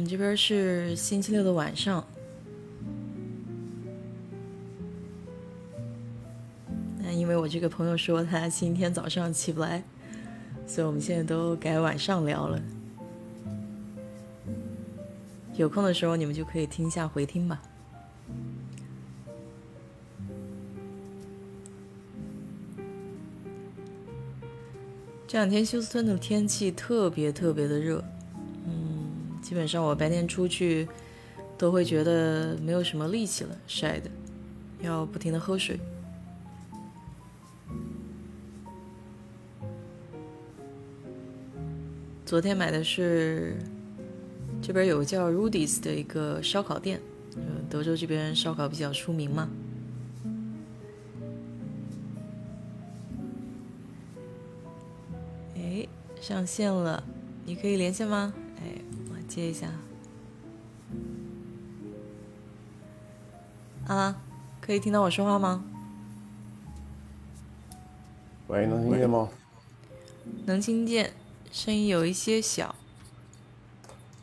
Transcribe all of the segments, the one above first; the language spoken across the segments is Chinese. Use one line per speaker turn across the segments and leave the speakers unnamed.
我们这边是星期六的晚上。那因为我这个朋友说他星期天早上起不来，所以我们现在都改晚上聊了。有空的时候你们就可以听一下回听吧。这两天休斯顿的天气特别特别的热，基本上我白天出去都会觉得没有什么力气了，晒的，要不停的喝水。昨天买的是这边有个叫 Rudy's 的一个烧烤店，呃，德州这边烧烤比较出名嘛。哎，上线了，你可以连线吗？接一下。啊，可以听到我说话吗？
喂，能听见吗？
能听见，声音有一些小。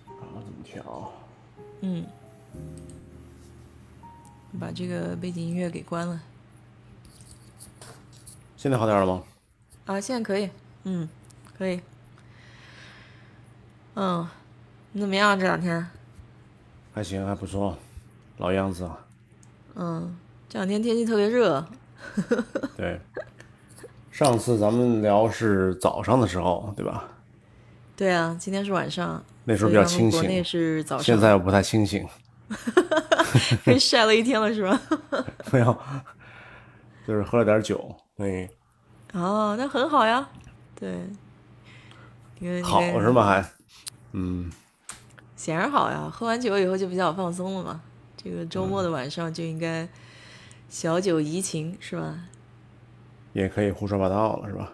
啊，怎么调？
嗯，把这个背景音乐给关了。
现在好点了吗？
啊，现在可以。嗯，可以。嗯，你怎么样这两天？
还行，还不错，老样子啊。
嗯，这两天天气特别热。
对，上次咱们聊是早上的时候，对吧？
对啊，今天是晚上。
那时候比较清醒。
国内是早上。
现在我不太清醒。
被晒了一天了是吧？
没有，就是喝了点酒。对。
哦，那很好呀。对。
好是吗？还。嗯。
显然好呀，喝完酒以后就比较放松了嘛。这个周末的晚上就应该小酒怡情，是吧？
也可以胡说八道了，是吧？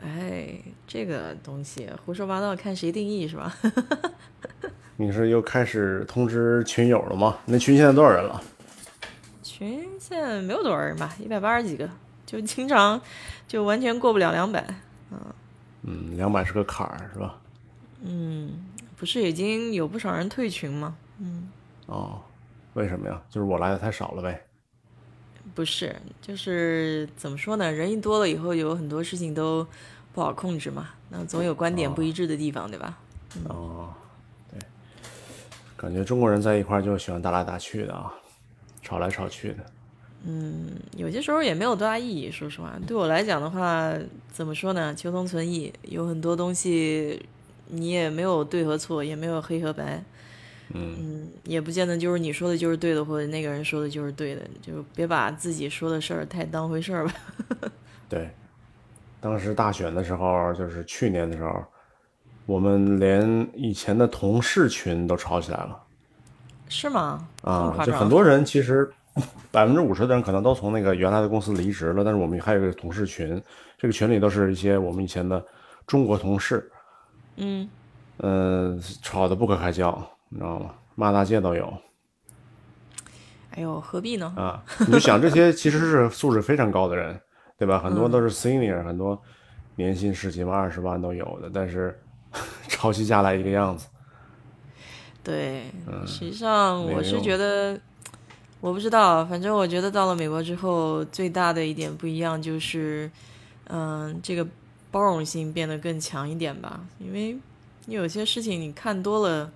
哎，这个东西胡说八道看谁定义，是吧？
你是又开始通知群友了吗？那群现在多少人了？
群现在没有多少人吧，一百八十几个，就经常就完全过不了两百。嗯
嗯，两百是个坎儿，是吧？
嗯，不是已经有不少人退群吗？嗯。
哦。为什么呀？就是我来的太少了呗。
不是，就是怎么说呢？人一多了以后，有很多事情都不好控制嘛。那总有观点不一致的地方，对吧？
哦，对。感觉中国人在一块儿就喜欢打来打去的啊，吵来吵去的。
嗯，有些时候也没有多大意义。说实话，对我来讲的话，怎么说呢？求同存异，有很多东西你也没有对和错，也没有黑和白。嗯，也不见得就是你说的就是对的，或者那个人说的就是对的，就别把自己说的事儿太当回事儿吧。
对，当时大选的时候，就是去年的时候，我们连以前的同事群都吵起来了。
是吗？
啊，就很多人其实百分之五十的人可能都从那个原来的公司离职了，但是我们还有一个同事群，这个群里都是一些我们以前的中国同事。
嗯，
呃，吵得不可开交。你知道吗？骂大街都有。
哎呦，何必呢？
啊，你就想这些其实是素质非常高的人，对吧？很多都是 senior，很多年薪十几万、二十万都有的，但是抄袭下来一个样子。
对，实际上我是觉得，我不知道，反正我觉得到了美国之后，最大的一点不一样就是，嗯，这个包容性变得更强一点吧。因为你有些事情你看多了。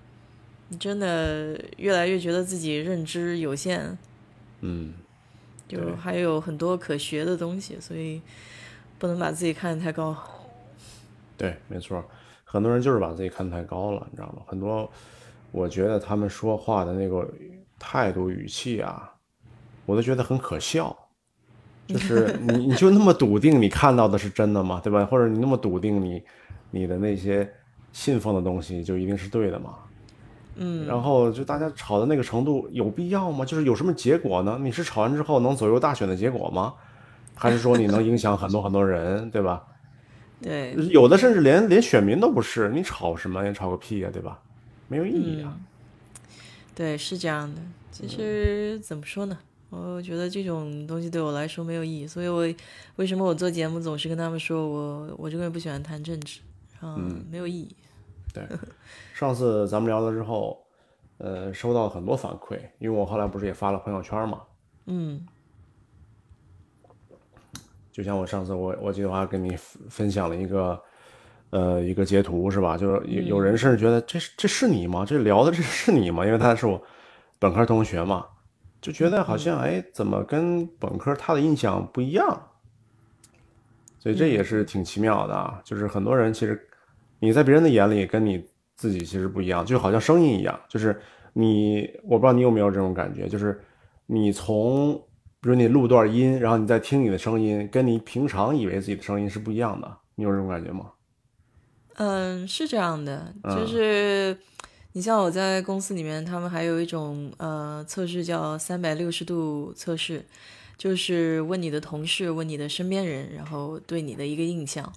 你真的越来越觉得自己认知有限，
嗯，
就还有很多可学的东西，所以不能把自己看得太高。
对，没错，很多人就是把自己看得太高了，你知道吗？很多，我觉得他们说话的那个态度语气啊，我都觉得很可笑。就是你，你就那么笃定你看到的是真的吗？对吧？或者你那么笃定你你的那些信奉的东西就一定是对的吗？
嗯，
然后就大家吵的那个程度有必要吗？就是有什么结果呢？你是吵完之后能左右大选的结果吗？还是说你能影响很多很多人，对吧？
对，
有的甚至连连选民都不是，你吵什么？你吵个屁呀，对吧？没有意义啊。
对，是这样的。其实怎么说呢？我觉得这种东西对我来说没有意义，所以我为什么我做节目总是跟他们说我我这个人不喜欢谈政治，嗯，没有意义。
对，上次咱们聊了之后，呃，收到很多反馈，因为我后来不是也发了朋友圈嘛，
嗯，
就像我上次我我记得我还跟你分享了一个，呃，一个截图是吧？就是有有人甚至觉得这是这是你吗？这聊的这是你吗？因为他是我本科同学嘛，就觉得好像哎，怎么跟本科他的印象不一样？所以这也是挺奇妙的啊，就是很多人其实你在别人的眼里跟你自己其实不一样，就好像声音一样，就是你我不知道你有没有这种感觉，就是你从比如你录段音，然后你再听你的声音，跟你平常以为自己的声音是不一样的，你有这种感觉吗？
嗯，是这样的，就是你像我在公司里面，他们还有一种呃测试叫三百六十度测试。就是问你的同事，问你的身边人，然后对你的一个印象。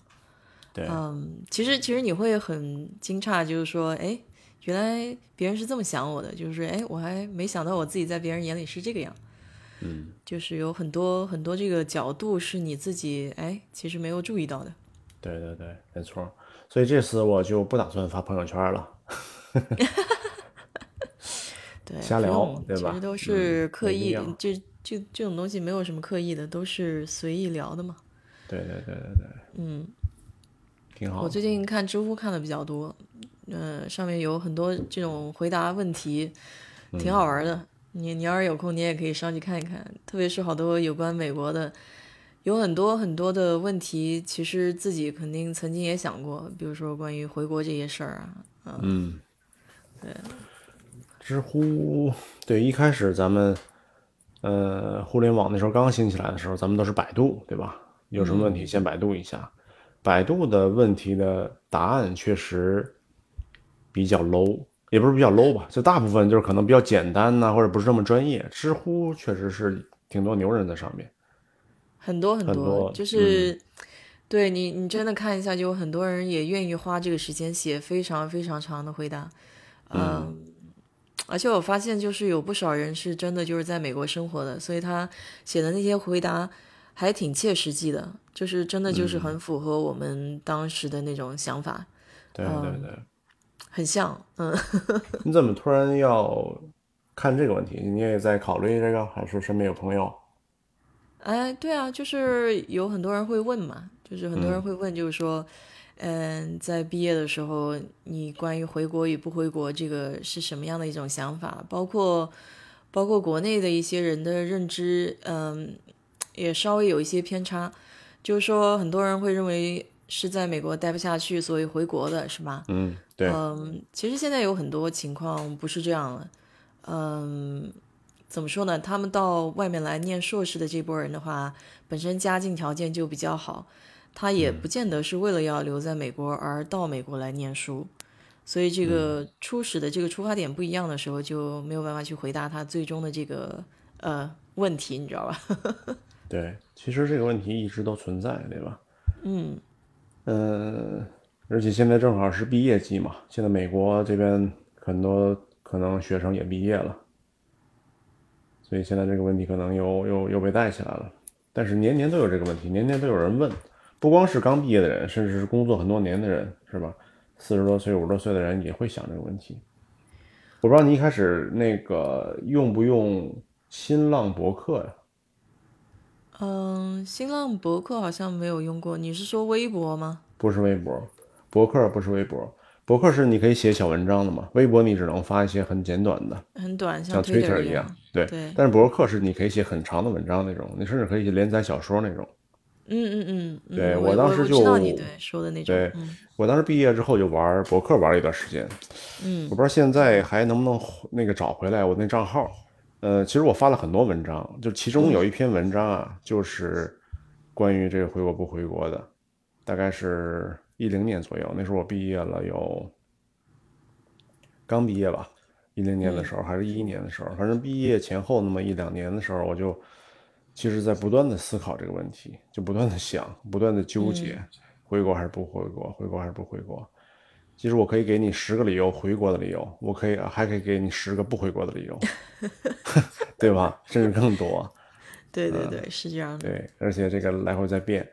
对，
嗯，其实其实你会很惊诧，就是说，哎，原来别人是这么想我的，就是哎，我还没想到我自己在别人眼里是这个样。
嗯，
就是有很多很多这个角度是你自己哎，其实没有注意到的。
对对对，没错。所以这次我就不打算发朋友圈了。
对，
瞎聊，对
吧？其实都是刻意，就。就这种东西没有什么刻意的，都是随意聊的嘛。
对对对对对。
嗯，
挺好。
我最近看知乎看的比较多，呃，上面有很多这种回答问题，挺好玩的。你你要是有空，你也可以上去看一看。特别是好多有关美国的，有很多很多的问题，其实自己肯定曾经也想过，比如说关于回国这些事儿
啊。嗯。
对。
知乎对一开始咱们。呃，互联网那时候刚兴起来的时候，咱们都是百度，对吧？有什么问题先百度一下。百度的问题的答案确实比较 low，也不是比较 low 吧，就大部分就是可能比较简单呐，或者不是这么专业。知乎确实是挺多牛人在上面，
很多
很
多，就是对你，你真的看一下，就有很多人也愿意花这个时间写非常非常长的回答，嗯。而且我发现，就是有不少人是真的就是在美国生活的，所以他写的那些回答还挺切实际的，就是真的就是很符合我们当时的那种想法。
对对对，
很像。嗯，
你怎么突然要看这个问题？你也在考虑这个，还是身边有朋友？
哎，对啊，就是有很多人会问嘛，就是很多人会问，就是说。嗯，在毕业的时候，你关于回国与不回国这个是什么样的一种想法？包括，包括国内的一些人的认知，嗯，也稍微有一些偏差。就是说，很多人会认为是在美国待不下去，所以回国的是吧？
嗯，对。
嗯，其实现在有很多情况不是这样的。嗯，怎么说呢？他们到外面来念硕士的这波人的话，本身家境条件就比较好。他也不见得是为了要留在美国而到美国来念书，所以这个初始的这个出发点不一样的时候，就没有办法去回答他最终的这个呃问题，你知道吧？
对，其实这个问题一直都存在，对吧？
嗯
嗯，而且现在正好是毕业季嘛，现在美国这边很多可能学生也毕业了，所以现在这个问题可能又又又被带起来了。但是年年都有这个问题，年年都有人问。不光是刚毕业的人，甚至是工作很多年的人，是吧？四十多岁、五十多岁的人也会想这个问题。我不知道你一开始那个用不用新浪博客呀？
嗯，新浪博客好像没有用过。你是说微博吗？
不是微博，博客不是微博。博客是你可以写小文章的嘛？微博你只能发一些很简短的，
很短，
像
Twitter
一
样。
对。但是博客是你可以写很长的文章那种，你甚至可以连载小说那种。
嗯嗯嗯，
对
我
当时就
知道你对说的那种。
对，我当时毕业之后就玩博客玩了一段时间。
嗯，
我不知道现在还能不能那个找回来我那账号。呃，其实我发了很多文章，就其中有一篇文章啊，就是关于这个回国不回国的，大概是一零年左右，那时候我毕业了有刚毕业吧，一零年的时候还是一一年的时候，反正毕业前后那么一两年的时候，我就。其实，在不断的思考这个问题，就不断的想，不断的纠结，回国还是不回国，回国还是不回国。其实我可以给你十个理由回国的理由，我可以还可以给你十个不回国的理由 对吧？甚至更多。
对对对，是这样
的。对，而且这个来回在变。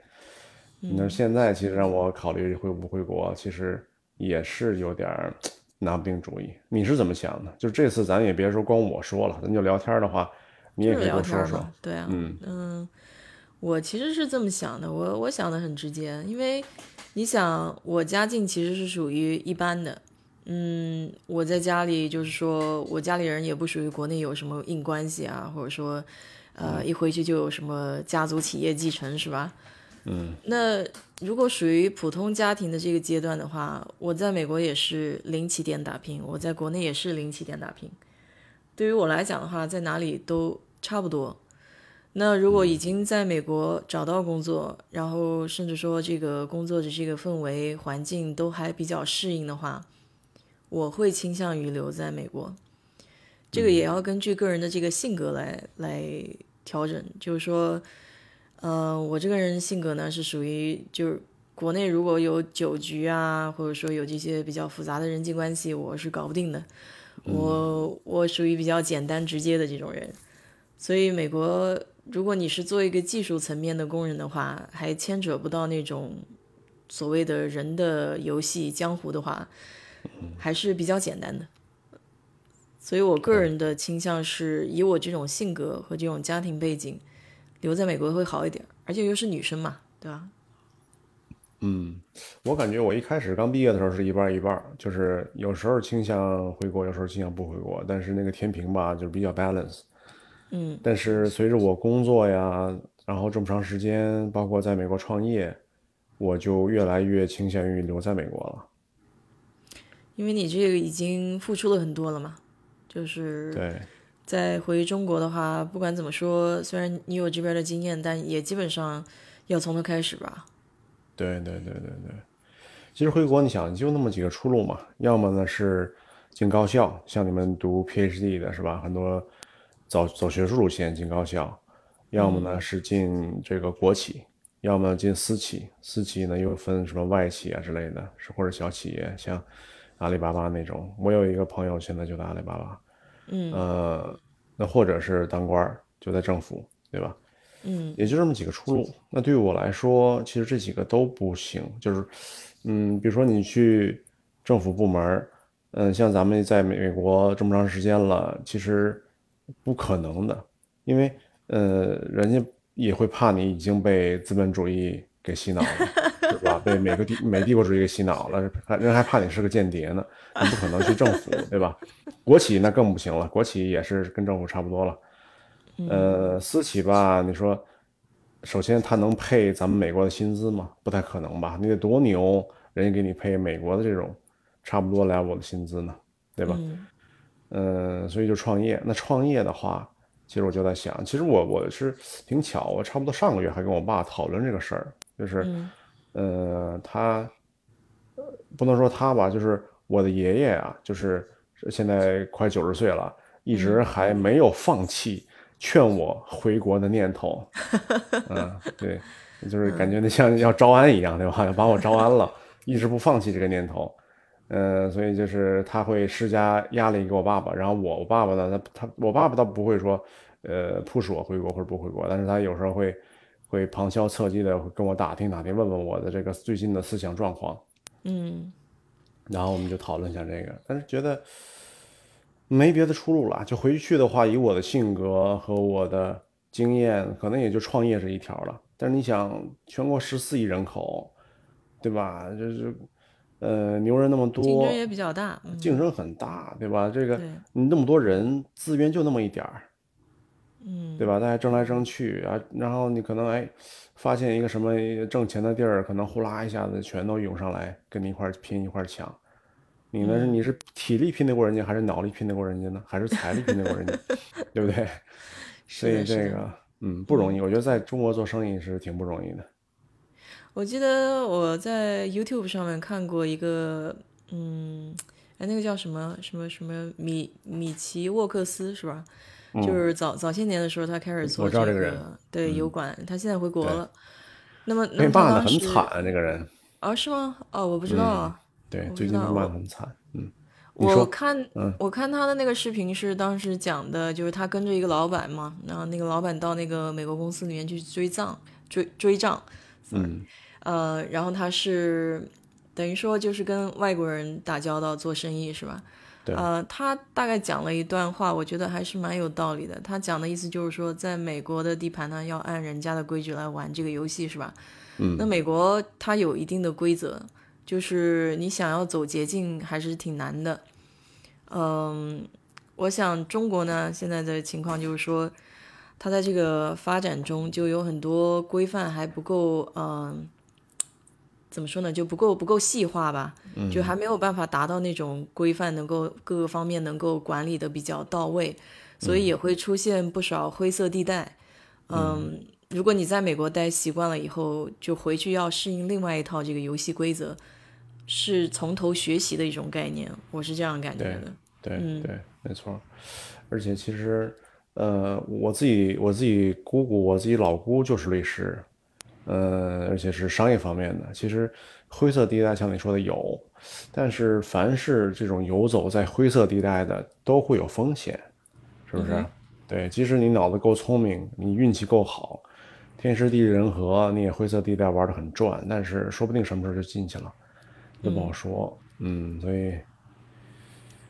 你说现在其实让我考虑回不回国，其实也是有点 拿不定主意。你是怎么想的？就这次咱也别说光我说了，咱就聊天的话，你也可以
聊
说说。
对啊，
嗯
嗯，我其实是这么想的，我我想的很直接，因为你想，我家境其实是属于一般的。嗯，我在家里就是说，我家里人也不属于国内有什么硬关系啊，或者说，呃，一回去就有什么家族企业继承，是吧？
嗯，
那如果属于普通家庭的这个阶段的话，我在美国也是零起点打拼，我在国内也是零起点打拼。对于我来讲的话，在哪里都差不多。那如果已经在美国找到工作，然后甚至说这个工作的这个氛围环境都还比较适应的话，我会倾向于留在美国，这个也要根据个人的这个性格来来调整。就是说，呃，我这个人性格呢是属于，就是国内如果有酒局啊，或者说有这些比较复杂的人际关系，我是搞不定的。我我属于比较简单直接的这种人，所以美国，如果你是做一个技术层面的工人的话，还牵扯不到那种所谓的人的游戏江湖的话。还是比较简单的，所以我个人的倾向是以我这种性格和这种家庭背景，留在美国会好一点，而且又是女生嘛，对吧？
嗯，我感觉我一开始刚毕业的时候是一半一半，就是有时候倾向回国，有时候倾向不回国，但是那个天平吧，就是比较 balance。
嗯，
但是随着我工作呀，然后这么长时间，包括在美国创业，我就越来越倾向于留在美国了。
因为你这个已经付出了很多了嘛，就是
对，
在回中国的话，不管怎么说，虽然你有这边的经验，但也基本上要从头开始吧。
对对对对对，其实回国你想就那么几个出路嘛，要么呢是进高校，像你们读 PhD 的是吧？很多走走学术路线进高校，要么呢是进这个国企，要么进私企，私企呢又分什么外企啊之类的，是或者小企业像。阿里巴巴那种，我有一个朋友现在就在阿里巴巴，
嗯，
呃，那或者是当官儿，就在政府，对吧？
嗯，
也就这么几个出路。那对于我来说，其实这几个都不行。就是，嗯，比如说你去政府部门，嗯，像咱们在美国这么长时间了，其实不可能的，因为，呃，人家也会怕你已经被资本主义给洗脑了。对吧？被美个帝美帝国主义给洗脑了，人还怕你是个间谍呢，你不可能去政府，对吧？国企那更不行了，国企也是跟政府差不多了。呃，私企吧，你说，首先他能配咱们美国的薪资吗？不太可能吧？你得多牛，人家给你配美国的这种差不多 level 的薪资呢，对吧？嗯，所以就创业。那创业的话，其实我就在想，其实我我是挺巧，我差不多上个月还跟我爸讨论这个事儿，就是。呃，他不能说他吧，就是我的爷爷啊，就是现在快九十岁了，一直还没有放弃劝我回国的念头。嗯，对，就是感觉那像要招安一样，对吧？要把我招安了，一直不放弃这个念头。嗯，所以就是他会施加压力给我爸爸，然后我我爸爸呢，他他我爸爸倒不会说，呃，push 我回国或者不回国，但是他有时候会。会旁敲侧击的跟我打听打听，问问我的这个最近的思想状况，
嗯，
然后我们就讨论一下这个，但是觉得没别的出路了，就回去的话，以我的性格和我的经验，可能也就创业这一条了。但是你想，全国十四亿人口，对吧？就是呃，牛人那么多，竞
争也比较大，
竞争很大，对吧？这个你那么多人，资源就那么一点儿。
嗯，
对吧？大家争来争去啊，然后你可能哎，发现一个什么挣钱的地儿，可能呼啦一下子全都涌上来，跟你一块拼一块抢。你呢？你是体力拼得过人家，还是脑力拼得过人家呢？还是财力拼得过人家？对不对？所以这个嗯不容易。我觉得在中国做生意是挺不容易的。
我记得我在 YouTube 上面看过一个，嗯，哎，那个叫什么什么什么米米奇沃克斯是吧？就是早早些年的时候，他开始做
这
个对油管，他现在回国了。那么
被骂的很惨，啊，那个人
啊？是吗？哦，我不知道啊。
对，最近骂的很惨。嗯，
我看，我看他的那个视频是当时讲的，就是他跟着一个老板嘛，然后那个老板到那个美国公司里面去追账，追追账。
嗯。
呃，然后他是。等于说就是跟外国人打交道做生意是吧？
对。
呃，他大概讲了一段话，我觉得还是蛮有道理的。他讲的意思就是说，在美国的地盘呢，要按人家的规矩来玩这个游戏是吧？
嗯。
那美国它有一定的规则，就是你想要走捷径还是挺难的。嗯，我想中国呢现在的情况就是说，它在这个发展中就有很多规范还不够，嗯。怎么说呢？就不够不够细化吧，就还没有办法达到那种规范，能够各个方面能够管理的比较到位，所以也会出现不少灰色地带。嗯，如果你在美国待习惯了以后，就回去要适应另外一套这个游戏规则，是从头学习的一种概念。我是这样感觉的。
对对，没错。而且其实，呃，我自己我自己姑姑，我自己老姑就是律师。呃，而且是商业方面的，其实灰色地带像你说的有，但是凡是这种游走在灰色地带的都会有风险，是不是？对，即使你脑子够聪明，你运气够好，天时地利人和，你也灰色地带玩的很转，但是说不定什么时候就进去了，也不好说。嗯，所以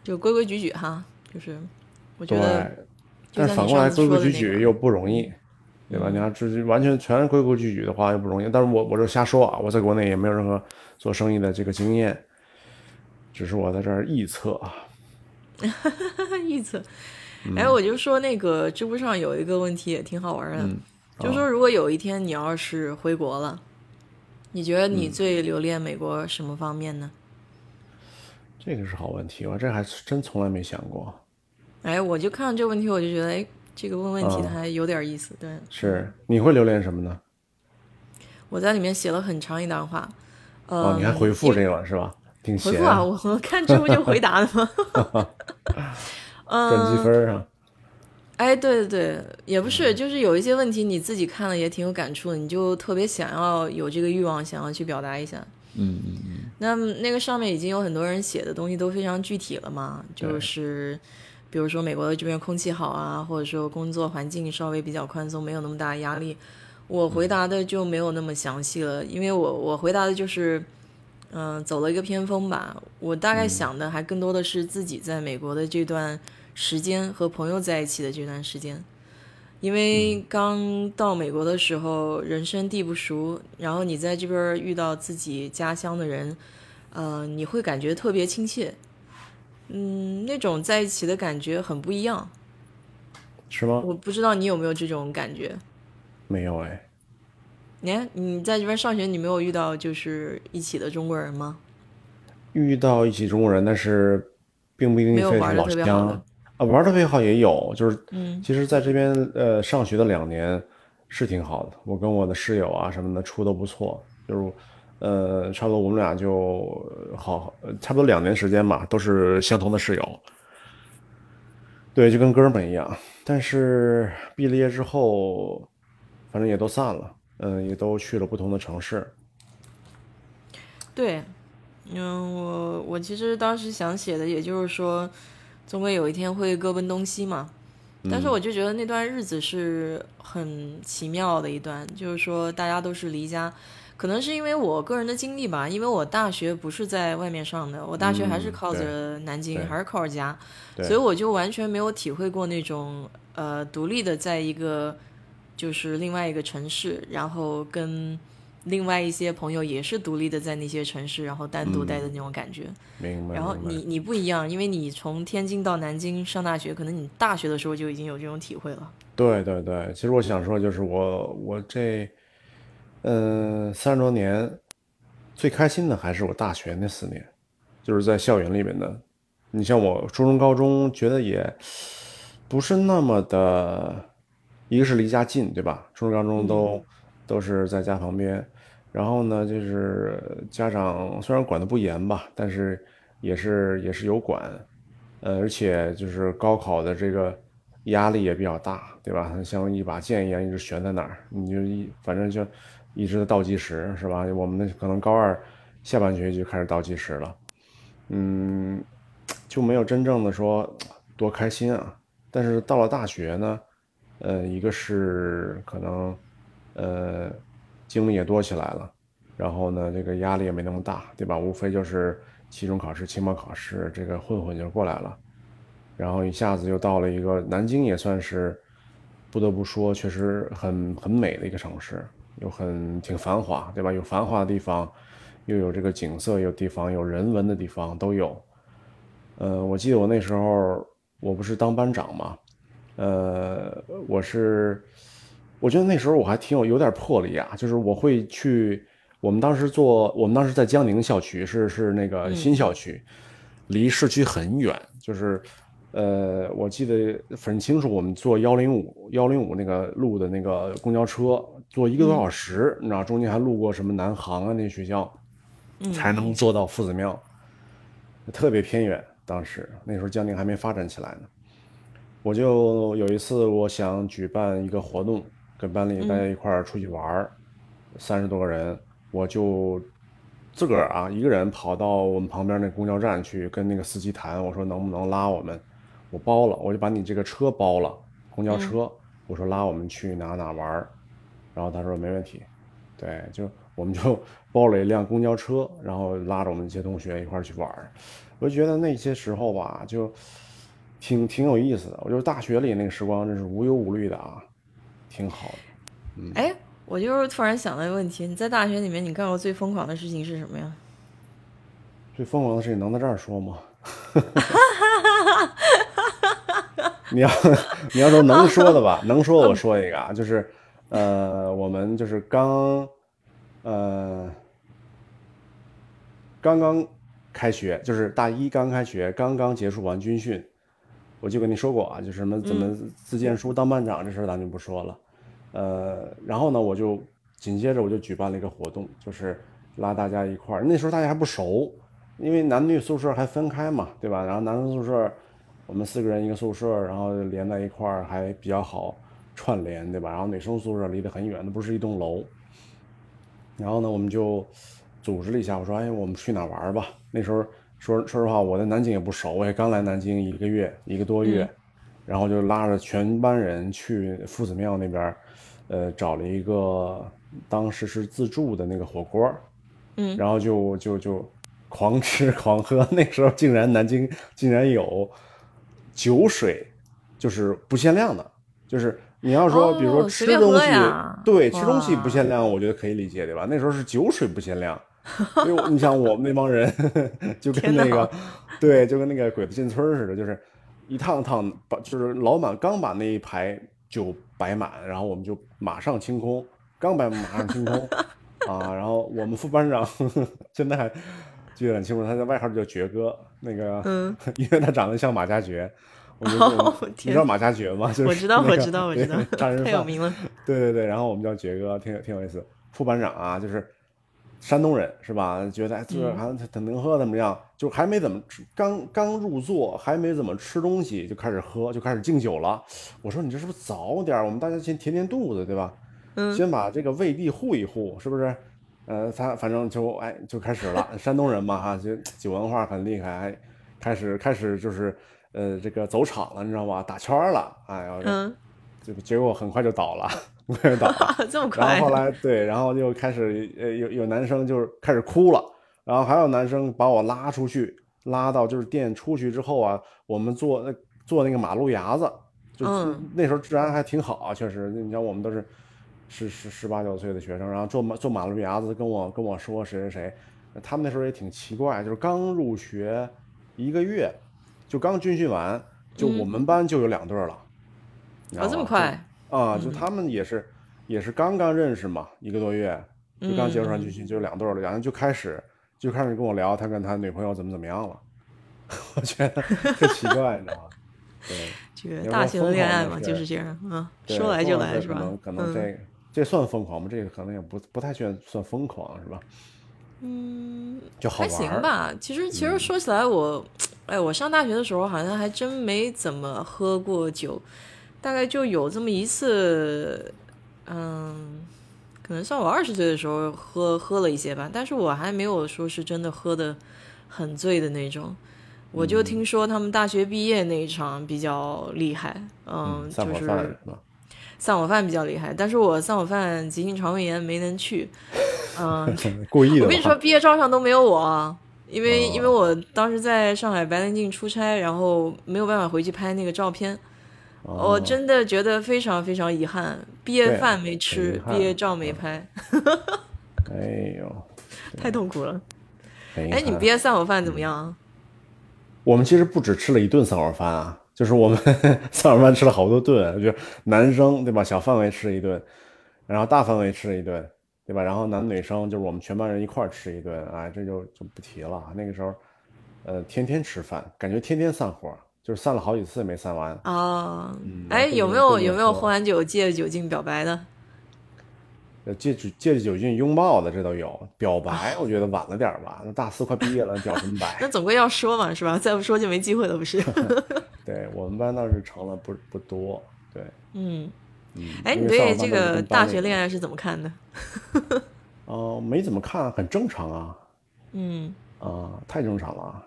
就规规矩矩哈，就是我觉得，
但是反过来规规矩矩又不容易。对吧？你要这完全全规规矩矩的话又不容易。但是我我就瞎说啊，我在国内也没有任何做生意的这个经验，只是我在这儿臆测啊。
臆测。哎，我就说那个知乎上有一个问题也挺好玩的，就说如果有一天你要是回国了，你觉得你最留恋美国什么方面呢？
这个是好问题，我这还真从来没想过。
哎，我就看到这个问题，我就觉得哎。这个问问题的还有点意思，对。
是，你会留恋什么呢？
我在里面写了很长一段话，
哦，你还回复这个是吧？挺
回复啊，我看这不就回答了吗？
嗯，等积分啊。
哎，对对对，也不是，就是有一些问题你自己看了也挺有感触的，你就特别想要有这个欲望，想要去表达一下。
嗯嗯嗯。
那那个上面已经有很多人写的东西都非常具体了嘛，就是。比如说美国的这边空气好啊，或者说工作环境稍微比较宽松，没有那么大压力。我回答的就没有那么详细了，因为我我回答的就是，嗯，走了一个偏锋吧。我大概想的还更多的是自己在美国的这段时间和朋友在一起的这段时间，因为刚到美国的时候人生地不熟，然后你在这边遇到自己家乡的人，呃，你会感觉特别亲切。嗯，那种在一起的感觉很不一样，
是吗？
我不知道你有没有这种感觉。
没有哎。
你看你在这边上学，你没有遇到就是一起的中国人吗？
遇到一起中国人，但是并不一定非是老乡啊。玩的特别好也有，就是嗯，其实在这边呃上学的两年是挺好的。我跟我的室友啊什么的处都不错，就是。呃，差不多我们俩就好，差不多两年时间吧，都是相同的室友，对，就跟哥们一样。但是毕了业之后，反正也都散了，嗯，也都去了不同的城市。
对，嗯，我我其实当时想写的，也就是说，总归有一天会各奔东西嘛。但是我就觉得那段日子是很奇妙的一段，就是说大家都是离家。可能是因为我个人的经历吧，因为我大学不是在外面上的，我大学还是靠着南京，还是靠着家，所以我就完全没有体会过那种呃独立的在一个就是另外一个城市，然后跟另外一些朋友也是独立的在那些城市，然后单独待的那种感觉。
明白。
然后你你不一样，因为你从天津到南京上大学，可能你大学的时候就已经有这种体会了。
对对对，其实我想说就是我我这。嗯，三十多年，最开心的还是我大学那四年，就是在校园里面的。你像我初中、高中，觉得也不是那么的，一个是离家近，对吧？初中、高中都都是在家旁边。然后呢，就是家长虽然管的不严吧，但是也是也是有管。呃，而且就是高考的这个压力也比较大，对吧？像一把剑一样一直悬在那儿，你就一反正就。一直在倒计时是吧？我们可能高二下半学期就开始倒计时了，嗯，就没有真正的说多开心啊。但是到了大学呢，呃，一个是可能呃经历也多起来了，然后呢，这个压力也没那么大，对吧？无非就是期中考试、期末考试，这个混混就过来了。然后一下子又到了一个南京，也算是不得不说，确实很很美的一个城市，又很挺繁华，对吧？有繁华的地方，又有这个景色，有地方有人文的地方都有。呃，我记得我那时候我不是当班长嘛，呃，我是，我觉得那时候我还挺有有点魄力啊，就是我会去。我们当时做，我们当时在江宁校区，是是那个新校区，离市区很远。就是，呃，我记得很清楚，我们坐幺零五幺零五那个路的那个公交车，坐一个多小时，你知道，中间还路过什么南航啊那学校，才能坐到夫子庙，特别偏远。当时那时候江宁还没发展起来呢，我就有一次我想举办一个活动，跟班里大家一块儿出去玩儿，三十多个人。我就自个儿啊，一个人跑到我们旁边那公交站去跟那个司机谈，我说能不能拉我们，我包了，我就把你这个车包了，公交车，我说拉我们去哪哪玩儿，然后他说没问题，对，就我们就包了一辆公交车，然后拉着我们一些同学一块儿去玩儿，我就觉得那些时候吧，就挺挺有意思的，我就是大学里那个时光真是无忧无虑的啊，挺好的，嗯，
哎。我就是突然想到一个问题：你在大学里面，你干过最疯狂的事情是什么呀？
最疯狂的事情能在这儿说吗？你要 你要说能说的吧，能说我说一个啊，就是呃，我们就是刚呃刚刚开学，就是大一刚开学，刚刚结束完军训，我就跟你说过啊，就什么怎么自荐书当班长这事儿，咱就不说了。呃，然后呢，我就紧接着我就举办了一个活动，就是拉大家一块儿。那时候大家还不熟，因为男女宿舍还分开嘛，对吧？然后男生宿舍我们四个人一个宿舍，然后连在一块儿还比较好串联，对吧？然后女生宿舍离得很远，那不是一栋楼。然后呢，我们就组织了一下，我说：“哎，我们去哪玩吧？”那时候说说实话，我在南京也不熟，我也刚来南京一个月一个多月，然后就拉着全班人去夫子庙那边。呃，找了一个当时是自助的那个火锅，
嗯，
然后就就就狂吃 狂喝。那时候竟然南京竟然有酒水，就是不限量的。就是你要说，比如说吃东西，对，吃东西不限量，我觉得可以理解，对吧？那时候是酒水不限量，因为你像我们那帮人 就跟那个，对，就跟那个鬼子进村似的，就是一趟趟把，就是老板刚把那一排。酒摆满，然后我们就马上清空，刚摆马上清空，啊，然后我们副班长 现在还记得很清楚，他的外号叫爵哥，那个，
嗯，
因为他长得像马加爵，我哦，你知道马加爵吗？就是
我知道，我知道，我知道，太有名了，
对对对，然后我们叫爵哥，挺挺有意思，副班长啊，就是。山东人是吧？觉得就是还他能喝怎么样？就还没怎么吃，刚刚入座，还没怎么吃东西，就开始喝，就开始敬酒了。我说你这是不是早点？我们大家先填填肚子，对吧？
嗯，
先把这个胃壁护一护，是不是？呃，他反正就哎就开始了。山东人嘛哈，就酒文化很厉害，开始开始就是呃这个走场了，你知道吧？打圈了，哎呀，
嗯，
这个结果很快就倒了。快倒了，
这么快。
然后后来 对，然后就开始呃有有男生就是开始哭了，然后还有男生把我拉出去，拉到就是店出去之后啊，我们坐那坐那个马路牙子，就那时候治安还挺好啊，确实，你像我们都是十十十八九岁的学生，然后坐马坐马路牙子跟我跟我说谁谁谁，他们那时候也挺奇怪，就是刚入学一个月，就刚军训完，就我们班就有两对了，
啊这么快。
啊，就他们也是，也是刚刚认识嘛，一个多月，就刚结束完军训，就两对了，然后就开始就开始跟我聊他跟他女朋友怎么怎么样了，我觉得特奇怪，你知道吗？对，
这个大型恋爱嘛就是这样啊，说来就来是吧？
可能可能这这算疯狂吗？这个可能也不不太算算疯狂是吧？
嗯，
就还
行吧。其实其实说起来，我哎，我上大学的时候好像还真没怎么喝过酒。大概就有这么一次，嗯，可能算我二十岁的时候喝喝了一些吧，但是我还没有说是真的喝的很醉的那种。我就听说他们大学毕业那一场比较厉害，嗯，就是散伙饭比较厉害，但是我散伙饭急性肠胃炎没能去，嗯，
故意的。
我跟你说，毕业照上都没有我，因为因为我当时在上海白兰镜出差，然后没有办法回去拍那个照片。我真的觉得非常非常遗憾，毕业饭没吃，毕业照没拍。
哎呦，
太痛苦了。哎，你毕业散伙饭怎么样？
我们其实不止吃了一顿散伙饭啊，就是我们散伙饭吃了好多顿，就男生对吧？小范围吃一顿，然后大范围吃一顿，对吧？然后男女生就是我们全班人一块儿吃一顿，哎，这就就不提了。那个时候，呃，天天吃饭，感觉天天散伙。就是散了好几次没散完
啊！哎，有没有有没有喝完酒借着酒劲表白的？
呃，借着借着酒劲拥抱的这都有。表白我觉得晚了点吧，那大四快毕业了，表什么白？
那总归要说嘛，是吧？再不说就没机会了，不是？
对我们班倒是成了不不多。对，
嗯嗯。哎，你对这个大学恋爱是怎么看的？
哦，没怎么看，很正常啊。
嗯。
啊，太正常了。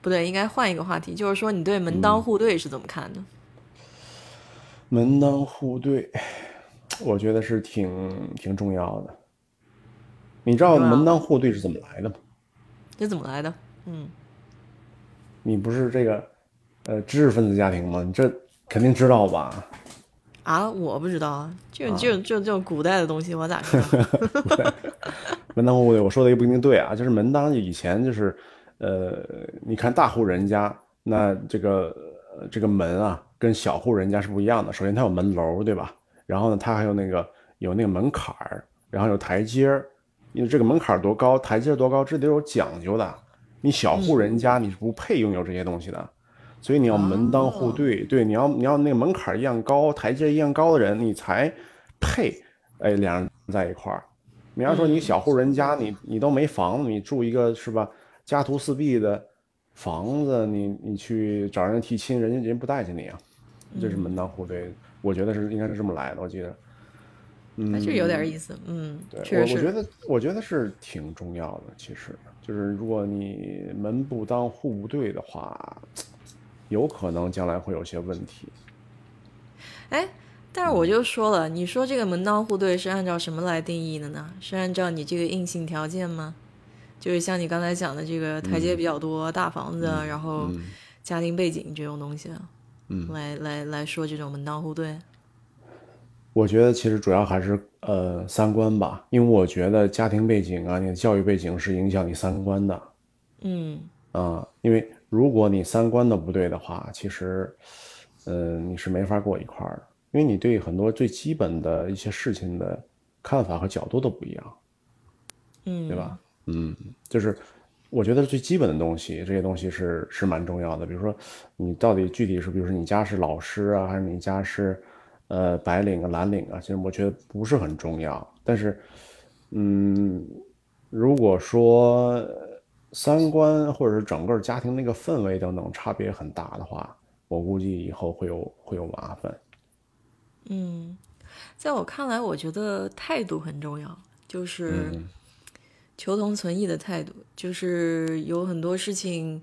不对，应该换一个话题，就是说你对门当户对是怎么看的？
门当户对，我觉得是挺挺重要的。你知道门当户对是怎么来的吗？
这怎么来的？嗯，
你不是这个呃知识分子家庭吗？你这肯定知道吧？
啊，我不知道啊，就就就就古代的东西，我咋知道？
门当户对，我说的也不一定对啊，就是门当以前就是。呃，你看大户人家，那这个这个门啊，跟小户人家是不一样的。首先它有门楼，对吧？然后呢，它还有那个有那个门槛儿，然后有台阶儿。因为这个门槛儿多高，台阶多高，这得有讲究的。你小户人家你是不配拥有这些东西的，所以你要门当户对，对，你要你要那个门槛儿一样高，台阶一样高的人，你才配。哎，两人在一块儿。你要说你小户人家，你你都没房子，你住一个是吧？家徒四壁的房子，你你去找人提亲，人家人不待见你啊，这是门当户对，我觉得是应该是这么来的，我记得，嗯，
就有点意思，嗯，
对，我我觉得我觉得是挺重要的，其实就是如果你门不当户不对的话，有可能将来会有些问题。
哎，但是我就说了，你说这个门当户对是按照什么来定义的呢？是按照你这个硬性条件吗？就是像你刚才讲的这个台阶比较多、大房子，然后家庭背景这种东西，
嗯，
来来来说这种门当户对。
我觉得其实主要还是呃三观吧，因为我觉得家庭背景啊，你的教育背景是影响你三观的。
嗯
啊，因为如果你三观都不对的话，其实呃你是没法过一块儿的，因为你对很多最基本的一些事情的看法和角度都不一样。
嗯，
对吧？嗯，就是我觉得最基本的东西，这些东西是是蛮重要的。比如说，你到底具体是，比如说你家是老师啊，还是你家是呃白领啊、蓝领啊？其实我觉得不是很重要。但是，嗯，如果说三观或者是整个家庭那个氛围等等差别很大的话，我估计以后会有会有麻烦。
嗯，在我看来，我觉得态度很重要，就是。求同存异的态度，就是有很多事情，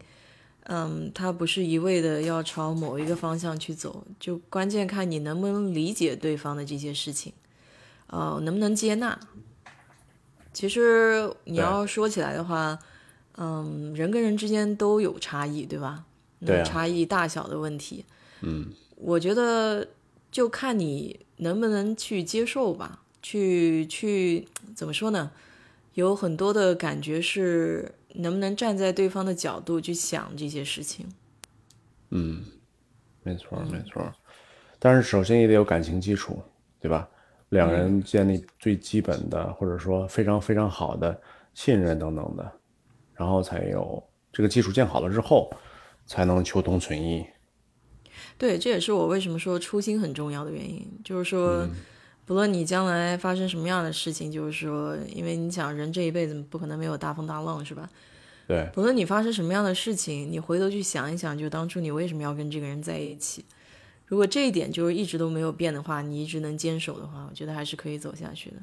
嗯，它不是一味的要朝某一个方向去走，就关键看你能不能理解对方的这些事情，呃，能不能接纳。其实你要说起来的话，嗯，人跟人之间都有差异，对吧？
对
差异大小的问题，
嗯，
我觉得就看你能不能去接受吧，去去怎么说呢？有很多的感觉是能不能站在对方的角度去想这些事情。
嗯，没错没错，但是首先也得有感情基础，对吧？两人建立最基本的或者说非常非常好的信任等等的，然后才有这个基础建好了之后，才能求同存异。
对，这也是我为什么说初心很重要的原因，就是说。不论你将来发生什么样的事情，就是说，因为你想，人这一辈子不可能没有大风大浪，是吧？
对。
不论你发生什么样的事情，你回头去想一想，就当初你为什么要跟这个人在一起？如果这一点就是一直都没有变的话，你一直能坚守的话，我觉得还是可以走下去的。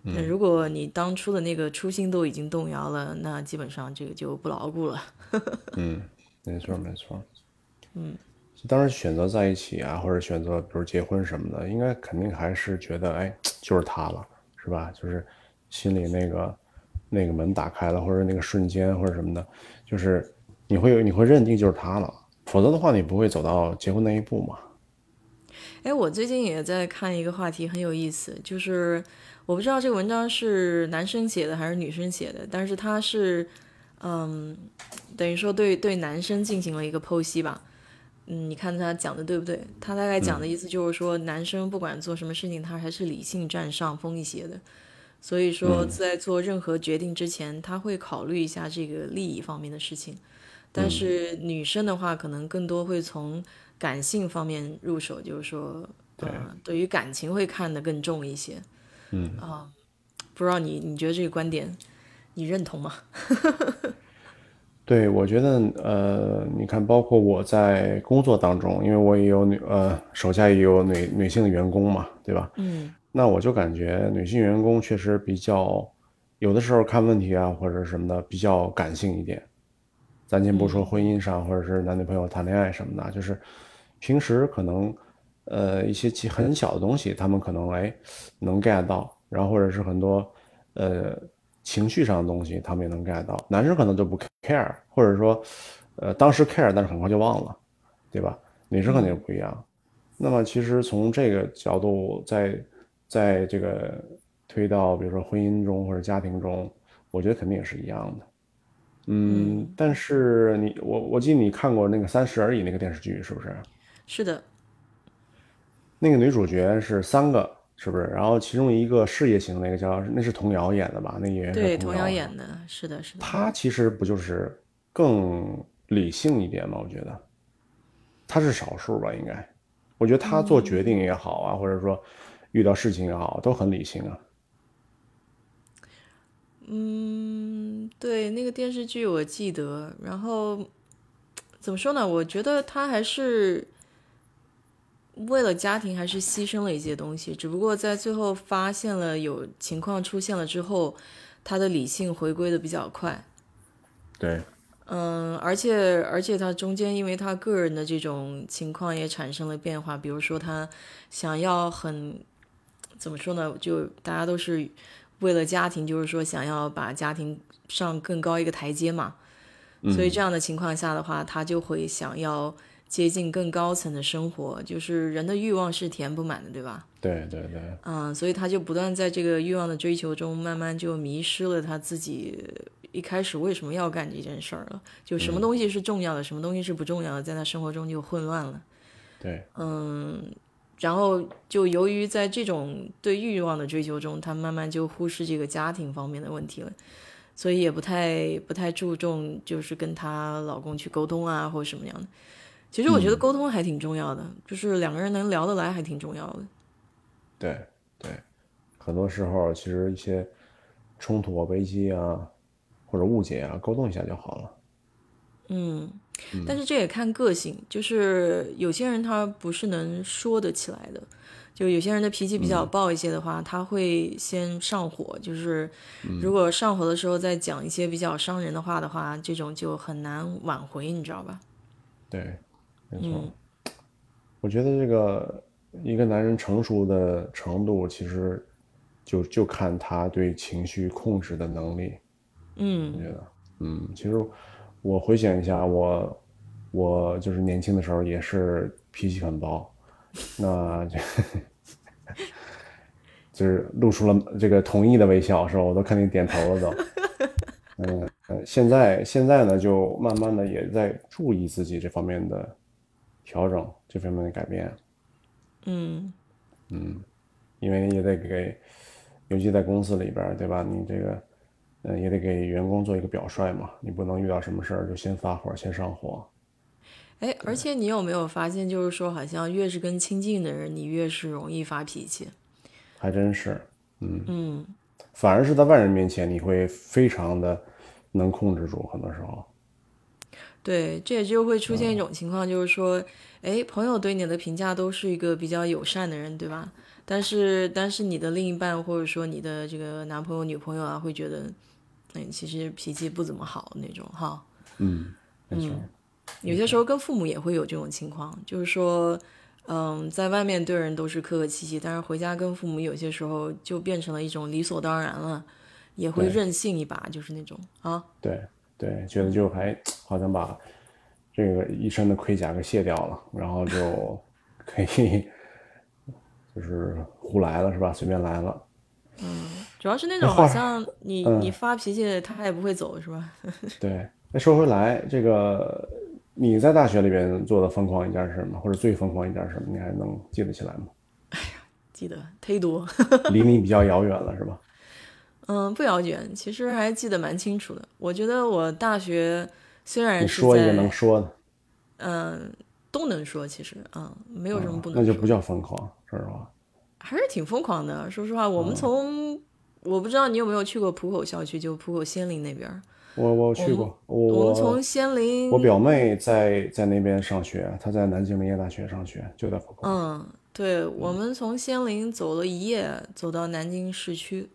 那如果你当初的那个初心都已经动摇了，那基本上这个就不牢固了。
嗯，没错，没错。
嗯。
当然，选择在一起啊，或者选择比如结婚什么的，应该肯定还是觉得，哎，就是他了，是吧？就是心里那个那个门打开了，或者那个瞬间或者什么的，就是你会你会认定就是他了，否则的话你不会走到结婚那一步嘛。
哎，我最近也在看一个话题，很有意思，就是我不知道这个文章是男生写的还是女生写的，但是他是嗯，等于说对对男生进行了一个剖析吧。嗯，你看他讲的对不对？他大概讲的意思就是说，男生不管做什么事情，他还是理性占上风一些的。所以说，在做任何决定之前，他会考虑一下这个利益方面的事情。但是女生的话，可能更多会从感性方面入手，就是说，
对，
对于感情会看得更重一些。
嗯
啊，不知道你你觉得这个观点你认同吗？
对，我觉得呃，你看，包括我在工作当中，因为我也有女呃手下也有女女性的员工嘛，对吧？
嗯。
那我就感觉女性员工确实比较，有的时候看问题啊或者什么的比较感性一点。咱先不说婚姻上或者是男女朋友谈恋爱什么的，就是平时可能呃一些其很小的东西，他们可能哎能 get 到，然后或者是很多呃。情绪上的东西，他们也能 get 到。男生可能就不 care，或者说，呃，当时 care，但是很快就忘了，对吧？女生肯定不一样。那么，其实从这个角度，在在这个推到比如说婚姻中或者家庭中，我觉得肯定也是一样的。嗯，但是你我我记得你看过那个《三十而已》那个电视剧，是不是？
是的。
那个女主角是三个。是不是？然后其中一个事业型那个叫那是童瑶演的吧？那演员
对
童
瑶演的，是的，是的。
他其实不就是更理性一点吗？我觉得他是少数吧，应该。我觉得他做决定也好啊，或者说遇到事情也好，都很理性啊。
嗯，对，那个电视剧我记得。然后怎么说呢？我觉得他还是。为了家庭还是牺牲了一些东西，只不过在最后发现了有情况出现了之后，他的理性回归的比较快。
对，
嗯，而且而且他中间因为他个人的这种情况也产生了变化，比如说他想要很怎么说呢？就大家都是为了家庭，就是说想要把家庭上更高一个台阶嘛，所以这样的情况下的话，他就会想要。接近更高层的生活，就是人的欲望是填不满的，对吧？
对对对。
嗯，所以他就不断在这个欲望的追求中，慢慢就迷失了他自己一开始为什么要干这件事儿了。就什么东西是重要的，什么东西是不重要的，在他生活中就混乱了。
对。
嗯，然后就由于在这种对欲望的追求中，他慢慢就忽视这个家庭方面的问题了，所以也不太不太注重，就是跟她老公去沟通啊，或者什么样的。其实我觉得沟通还挺重要的，就是两个人能聊得来还挺重要的。
对对，很多时候其实一些冲突啊、危机啊或者误解啊，沟通一下就好了。
嗯，但是这也看个性，就是有些人他不是能说得起来的，就有些人的脾气比较暴一些的话，他会先上火，就是如果上火的时候再讲一些比较伤人的话的话，这种就很难挽回，你知道吧？
对。没错，我觉得这个一个男人成熟的程度，其实就就看他对情绪控制的能力。
嗯，
我觉得，嗯，其实我回想一下，我我就是年轻的时候也是脾气很暴，那 就就是露出了这个同意的微笑，是吧？我都看你点头了都。嗯呃，现在现在呢，就慢慢的也在注意自己这方面的。调整这方面的改变，
嗯
嗯，因为也得给，尤其在公司里边，对吧？你这个，嗯，也得给员工做一个表率嘛。你不能遇到什么事儿就先发火，先上火。
哎，而且你有没有发现，就是说，好像越是跟亲近的人，你越是容易发脾气。
还真是，嗯
嗯，
反而是在外人面前，你会非常的能控制住，很多时候。
对，这也就会出现一种情况，就是说，哎，朋友对你的评价都是一个比较友善的人，对吧？但是，但是你的另一半或者说你的这个男朋友、女朋友啊，会觉得，嗯，其实脾气不怎么好那种，哈。
嗯。
有些时候跟父母也会有这种情况，就是说，嗯，在外面对人都是客客气气，但是回家跟父母有些时候就变成了一种理所当然了。也会任性一把，就是那种啊。
对对，觉得就还 好像把这个一身的盔甲给卸掉了，然后就可以就是胡来了，是吧？随便来了。
嗯，主要是那种好像你你发脾气，他也不会走，是吧？
对。那说回来，这个你在大学里边做的疯狂一件是什么？或者最疯狂一件什么？你还能记得起来吗？
哎呀，记得忒多，
离你比较遥远了，是吧？
嗯，不遥远，其实还记得蛮清楚的。我觉得我大学虽然
你说一个能说的，
嗯，都能说，其实嗯，没有什么不能。
那就不叫疯狂，说实话。
还是挺疯狂的，说实话。我们从我不知道你有没有去过浦口校区，就浦口仙林那边。
我我去过，我
们从仙林，
我表妹在在那边上学，她在南京林业大学上学，就在浦口。
嗯，对，我们从仙林走了一夜，走到南京市区。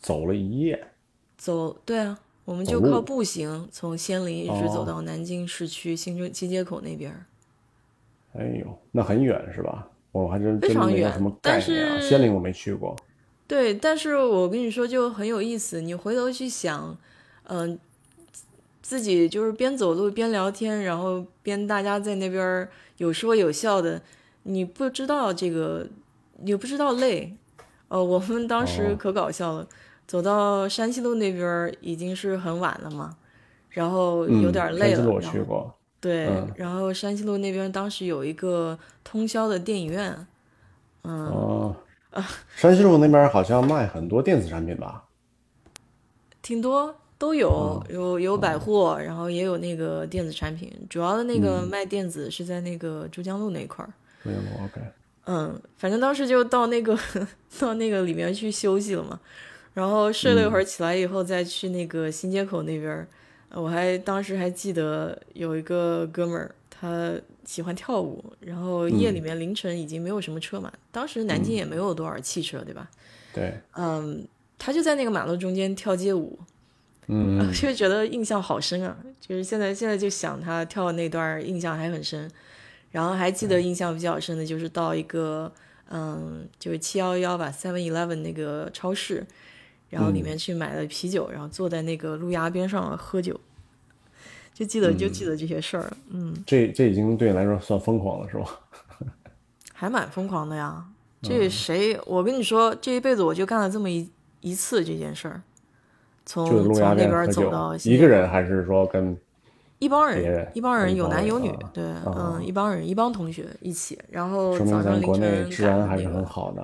走了一夜。
走，对啊，我们就靠步行从仙林一直走到南京市区新中新街口那边。
哎呦，那很远是吧？我还真
非常远，但
是仙林我没去过。
对，但是我跟你说就很有意思，你回头去想。嗯，自己就是边走路边聊天，然后边大家在那边有说有笑的，你不知道这个，你不知道累。呃，我们当时可搞笑了，走到山西路那边已经是很晚了嘛，然后有点累了。
我去过。
对，然后山西路那边当时有一个通宵的电影院。嗯。
哦。啊，山西路那边好像卖很多电子产品吧？
挺多。都有有有百货，然后也有那个电子产品，主要的那个卖电子是在那个珠江路那块。嗯，反正当时就到那个 到那个里面去休息了嘛，然后睡了一会儿，起来以后再去那个新街口那边。我还当时还记得有一个哥们儿，他喜欢跳舞，然后夜里面凌晨已经没有什么车嘛，当时南京也没有多少汽车，对吧？
对。
嗯，他就在那个马路中间跳街舞。
嗯，
就觉得印象好深啊！就是现在现在就想他跳的那段，印象还很深。然后还记得印象比较深的就是到一个嗯，就是七幺幺吧，Seven Eleven 那个超市，然后里面去买了啤酒，然后坐在那个路牙边上喝酒，就记得就记得这些事儿。嗯，
这这已经对你来说算疯狂了，是吧？
还蛮疯狂的呀！这谁？我跟你说，这一辈子我就干了这么一一次这件事儿。从从那边走到
一个人，还是说跟
一帮
人？
一帮人有男有女，对，嗯，一帮人，一帮同学一起，然后早上凌晨
治安还是很好的。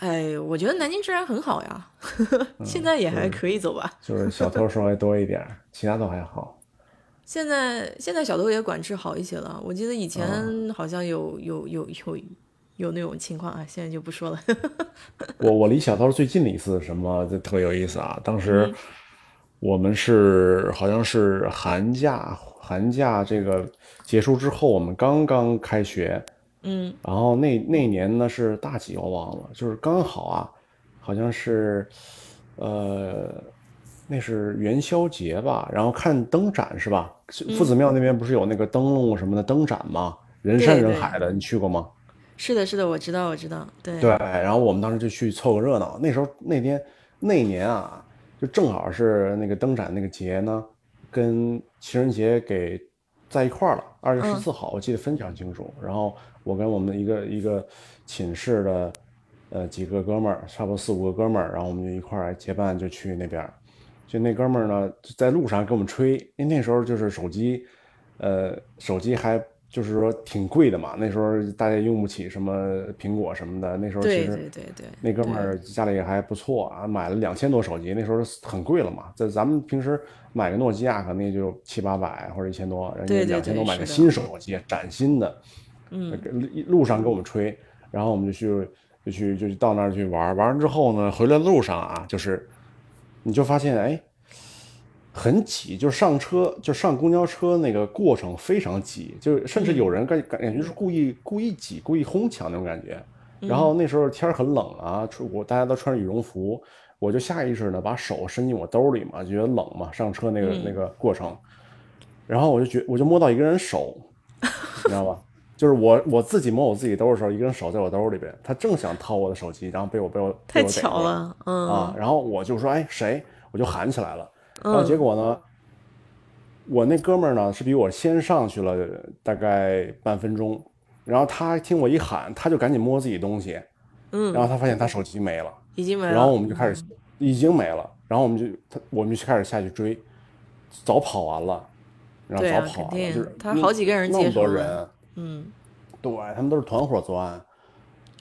哎，我觉得南京治安很好呀，现在也还可以走吧。
就是小偷稍微多一点，其他都还好。
现在现在小偷也管制好一些了，我记得以前好像有有有有。有那种情况啊，现在就不说了。
我我离小偷最近的一次什么，这特别有意思啊！当时我们是好像是寒假，寒假这个结束之后，我们刚刚开学，
嗯，
然后那那年呢是大几我忘了，就是刚好啊，好像是呃那是元宵节吧，然后看灯展是吧？夫子庙那边不是有那个灯笼什么的灯展吗？人山人海的，你去过吗？
是的，是的，我知道，我知道，对
对。然后我们当时就去凑个热闹。那时候那天那年啊，就正好是那个灯展那个节呢，跟情人节给在一块儿了。二月十四号，我记得非常清楚。然后我跟我们一个一个寝室的呃几个哥们儿，差不多四五个哥们儿，然后我们就一块儿结伴就去那边。就那哥们儿呢，在路上给我们吹，因为那时候就是手机，呃，手机还。就是说挺贵的嘛，那时候大家用不起什么苹果什么的。那时候其实
对对对，
那哥们儿家里还不错啊，买了两千多手机，那时候很贵了嘛。在咱们平时买个诺基亚可能也就七八百或者一千多，人家两千多买个新手机，崭新的。
嗯，
路上给我们吹，然后我们就去就去就到那儿去玩，玩完之后呢，回来路上啊，就是你就发现哎。很挤，就是上车就上公交车那个过程非常挤，就甚至有人感感觉是故意故意挤、故意哄抢那种感觉。然后那时候天很冷啊，我大家都穿着羽绒服，我就下意识的把手伸进我兜里嘛，觉得冷嘛，上车那个那个过程。然后我就觉我就摸到一个人手，你知道吧？就是我我自己摸我自己兜的时候，一个人手在我兜里边，他正想掏我的手机，然后被我被我
太巧了，嗯
啊，然后我就说哎谁，我就喊起来了，然后结果呢，我那哥们儿呢是比我先上去了大概半分钟，然后他听我一喊，他就赶紧摸自己东西，
嗯，
然后他发现他手机没了，
已经没了，
然后我们就开始已经没了，然后我们就他我们就开始下去追，早跑完了，然后早跑完了，
他好几个人
那么多人。
嗯，
对他们都是团伙作案，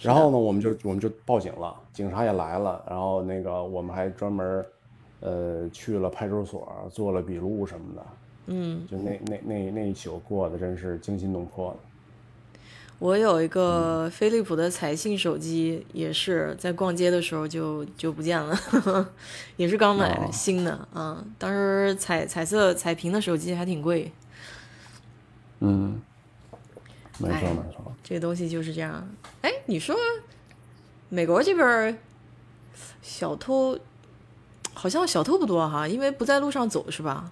然后呢，我们就我们就报警了，警察也来了，然后那个我们还专门呃去了派出所做了笔录什么的，
嗯，
就那那那那一宿过得真是惊心动魄的。
我有一
嗯
个飞利浦的彩信手机，也是在逛街的时候就就不见了，也是刚买
哦
新的啊。当时彩彩色彩屏的手机还挺贵，
嗯，没错
哎
没错，
这个东西就是这样。哎，你说美国这边儿小偷好像小偷不多哈，因为不在路上走是吧？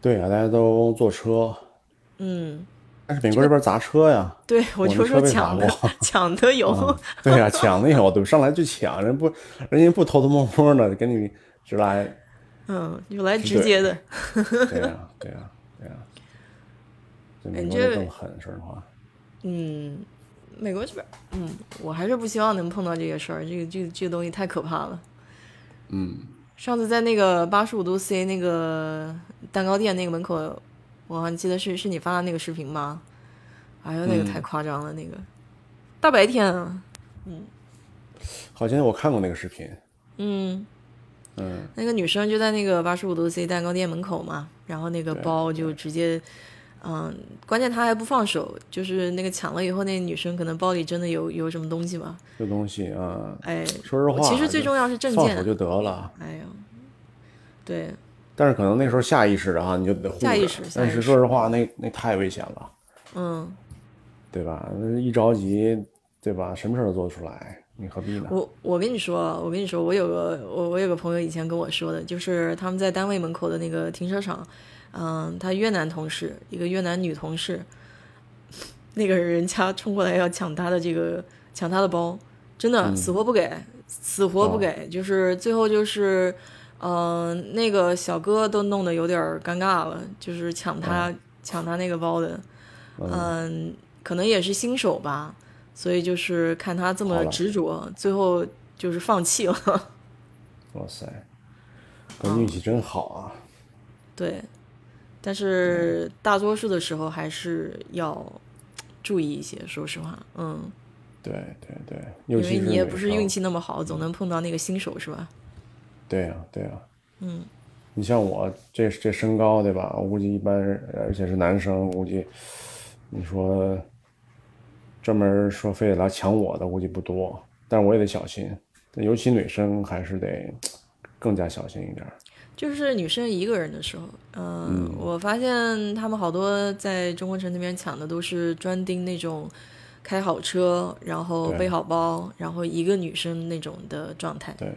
对啊，大家都坐车，
嗯，
但是美国这边砸车呀，
对我
我
就说抢的抢的有，
嗯对呀、抢的有，对，上来就抢，人不人家不偷偷摸摸的给你直来，
嗯，就来直接的。
对呀、对呀、对呀、这美国更狠，说实话。
嗯，美国这边，嗯，我还是不希望能碰到这个事儿，这个这个这个东西太可怕了。
嗯，
上次在那个八十五度 C 那个蛋糕店那个门口，我还记得是是你发的那个视频吗？哎呦，那个太夸张了，那个。大白天啊，嗯。
好像我看过那个视频，
嗯，
嗯，
那个女生就在那个八十五度 C 蛋糕店门口嘛，然后那个包就直接，嗯，关键她还不放手，就是那个抢了以后，那女生可能包里真的有有什么东西吧，
这东西啊，
哎，
说实话，
其实最重要是证件。
放手就得了。
哎呦，对，
但是可能那时候下意识的哈，你就得护着
下意识下意
但
识
是说实话，那那太危险了，
嗯，
对吧？一着急，对吧？什么事儿都做得出来，你何必呢？
我我跟你说，我跟你说，我有个我我有个朋友以前跟我说的，就是他们在单位门口的那个停车场，嗯，他越南同事，一个越南女同事，那个人家冲过来要抢他的这个抢他的包，真的、死活不给，死活不给，就是最后就是，嗯、那个小哥都弄得有点尴尬了，就是抢他、抢他那个包的，嗯，可能也是新手吧，所以就是看他这么执着，最后就是放弃了。
哇塞，我运气真好啊！
对，但是大多数的时候还是要注意一些，说实话，嗯，
对对对，
因为你也不是运气那么好，总能碰到那个新手，是吧？
对呀、对呀、
嗯，
你像我这这身高对吧？我估计一般，而且是男生，估计你说专门说非得来抢我的，估计不多。但是我也得小心，尤其女生还是得更加小心一点。
就是女生一个人的时候，嗯，我发现他们好多在中国城那边抢的都是专盯那种开好车，然后背好包，然后一个女生那种的状态。
对，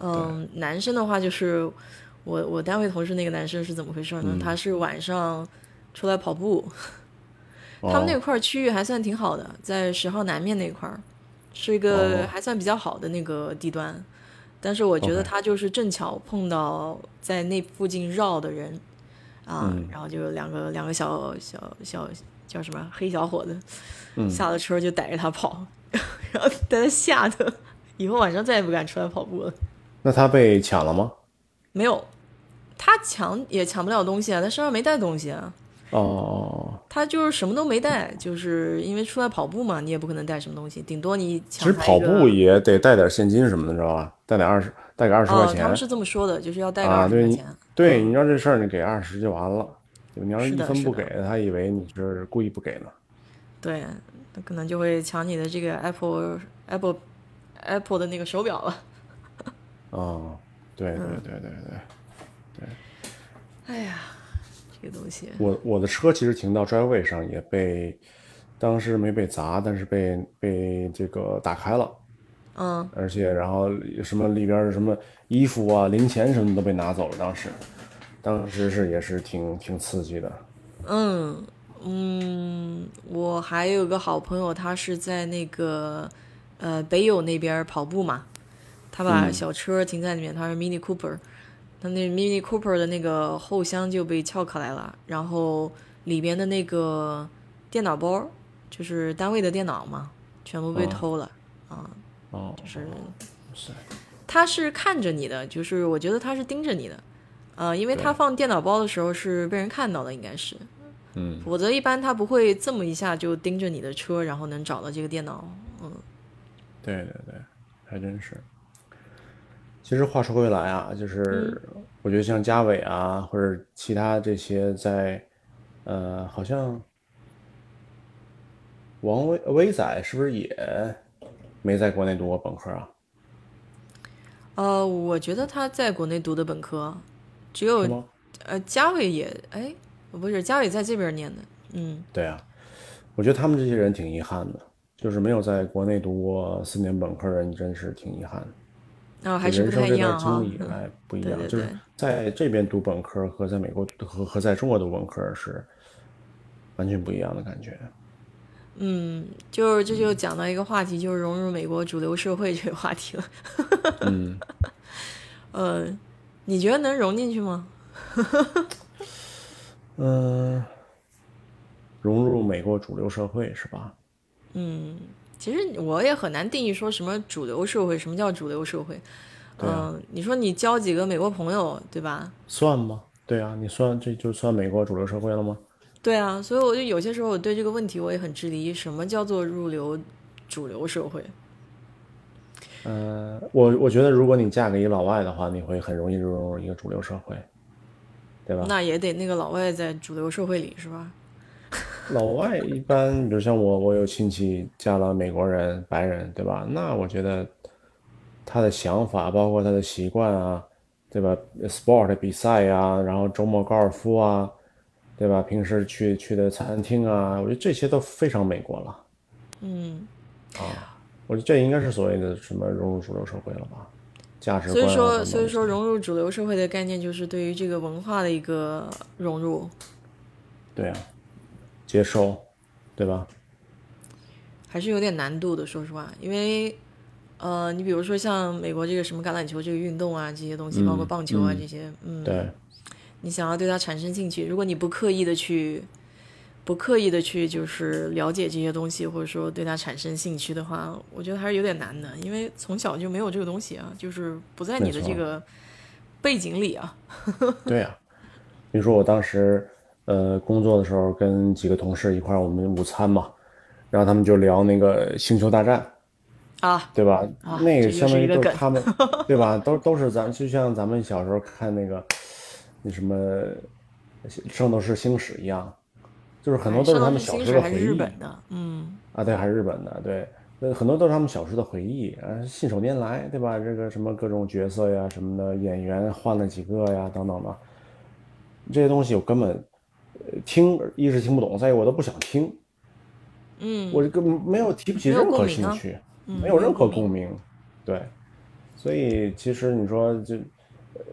嗯，男生的话就是我我单位同事那个男生是怎么回事呢？他是晚上出来跑步，他们那
哦
块儿区域还算挺好的，在十号南面那块儿是一个还算比较好的那个地段，但是我觉得他就是正巧碰到在那附近绕的人啊，
嗯
然后就两个两个小小小叫什么黑小伙子，
嗯
下了车就逮着他跑，然后把他吓得以后晚上再也不敢出来跑步了。
那他被抢了吗？
没有，他抢也抢不了东西啊，他身上没带东西啊，
哦，
他就是什么都没带，就是因为出来跑步嘛，你也不可能带什么东西，顶多你
其实
抢他一个
跑步也得带点现金什么的，知道吧？带点二十，带个二十块
哦，
钱。
他们是这么说的，就是要带个二十块钱。
对，你知道这事儿你给二十就完了。你要是一分不给，他以为你是故意不给呢。
对，他可能就会抢你的这个 Apple Apple Apple 的那个手表了。
哦，对对
对
对对对，
哎呀，这个东西，
我我的车其实停到专位上也被，当时没被砸，但是被被这个打开了，
嗯，
而且然后什么里边什么衣服啊、零钱什么都被拿走了。当时，当时是也是挺挺刺激的。
嗯，嗯，我还有个好朋友，他是在那个呃北友那边跑步嘛，他把小车停在里面，他是 Mini Cooper，他那 Mini Cooper 的那个后箱就被撬开来了，然后里边的那个电脑包，就是单位的电脑嘛，全部被偷了啊，
哦，
就是
是，
他是看着你的，就是我觉得他是盯着你的，呃，因为他放电脑包的时候是被人看到的，应该是。
嗯，
否则一般他不会这么一下就盯着你的车，然后能找到这个电脑。嗯，
对对对，还真是。其实话说回来啊，就是我觉得像嘉伟啊，或者其他这些在，呃，好像王威威仔是不是也没在国内读过本科啊？
呃，我觉得他在国内读的本科，只有呃嘉伟也哎。不是嘉伟在这边念的，嗯，
对啊，我觉得他们这些人挺遗憾的，就是没有在国内读过四年本科的人，真是挺遗憾的。
啊，还是不太一样
哈。经历来不一样，就是在这边读本科和在美国和和在中国读本科是完全不一样的感觉。
嗯，就是这就讲到一个话题，就是融入美国主流社会这个话题了。
嗯，
呃，你觉得能融进去吗？
嗯，融入美国主流社会是吧？
嗯，其实我也很难定义说什么主流社会，什么叫主流社会？嗯，你说你交几个美国朋友，对吧？
算吗？对啊，你算这就算美国主流社会了吗？
对啊，所以我就有些时候我对这个问题我也很质疑，什么叫做入流主流社会？
嗯，我我觉得如果你嫁给一老外的话，你会很容易融入一个主流社会。对吧？
那也得那个老外在主流社会里是吧？
老外一般，比如像我，我有亲戚嫁了美国人，白人，对吧？那我觉得他的想法，包括他的习惯啊，对吧？sport 比赛呀，然后周末高尔夫啊，对吧？平时去去的餐厅啊，我觉得这些都非常美国了。
嗯。
啊，我觉得这应该是所谓的什么融入主流社会了吧？
价值观所以说，所以说融入主流社会的概念就是对于这个文化的一个融入。
对啊，接受，对吧？
还是有点难度的，说实话，因为，呃，你比如说像美国这个什么橄榄球这个运动啊，这些东西，包括棒球啊这些，嗯，
对，
你想要对它产生兴趣，如果你不刻意的去。不刻意的去就是了解这些东西，或者说对它产生兴趣的话，我觉得还是有点难的，因为从小就没有这个东西啊，就是不在你的这个背景里啊。
对呀，比如说我当时呃工作的时候，跟几个同事一块儿，我们午餐嘛，然后他们就聊那个星球大战
啊，
对吧？那个相当于都是他们，对吧？都都是咱就像咱们小时候看那个那什么圣斗士星矢一样。就是很多都是他们小时候的回忆。
日本的，嗯
啊，对，还是日本的，对，那很多都是他们小时候的回忆啊，信手拈来，对吧？这个什么各种角色呀，什么的演员换了几个呀，等等的，这些东西我根本听一是听不懂，再一我都不想听，
嗯，
我根本没有提不起任何兴趣，没有任何共鸣，对，所以其实你说就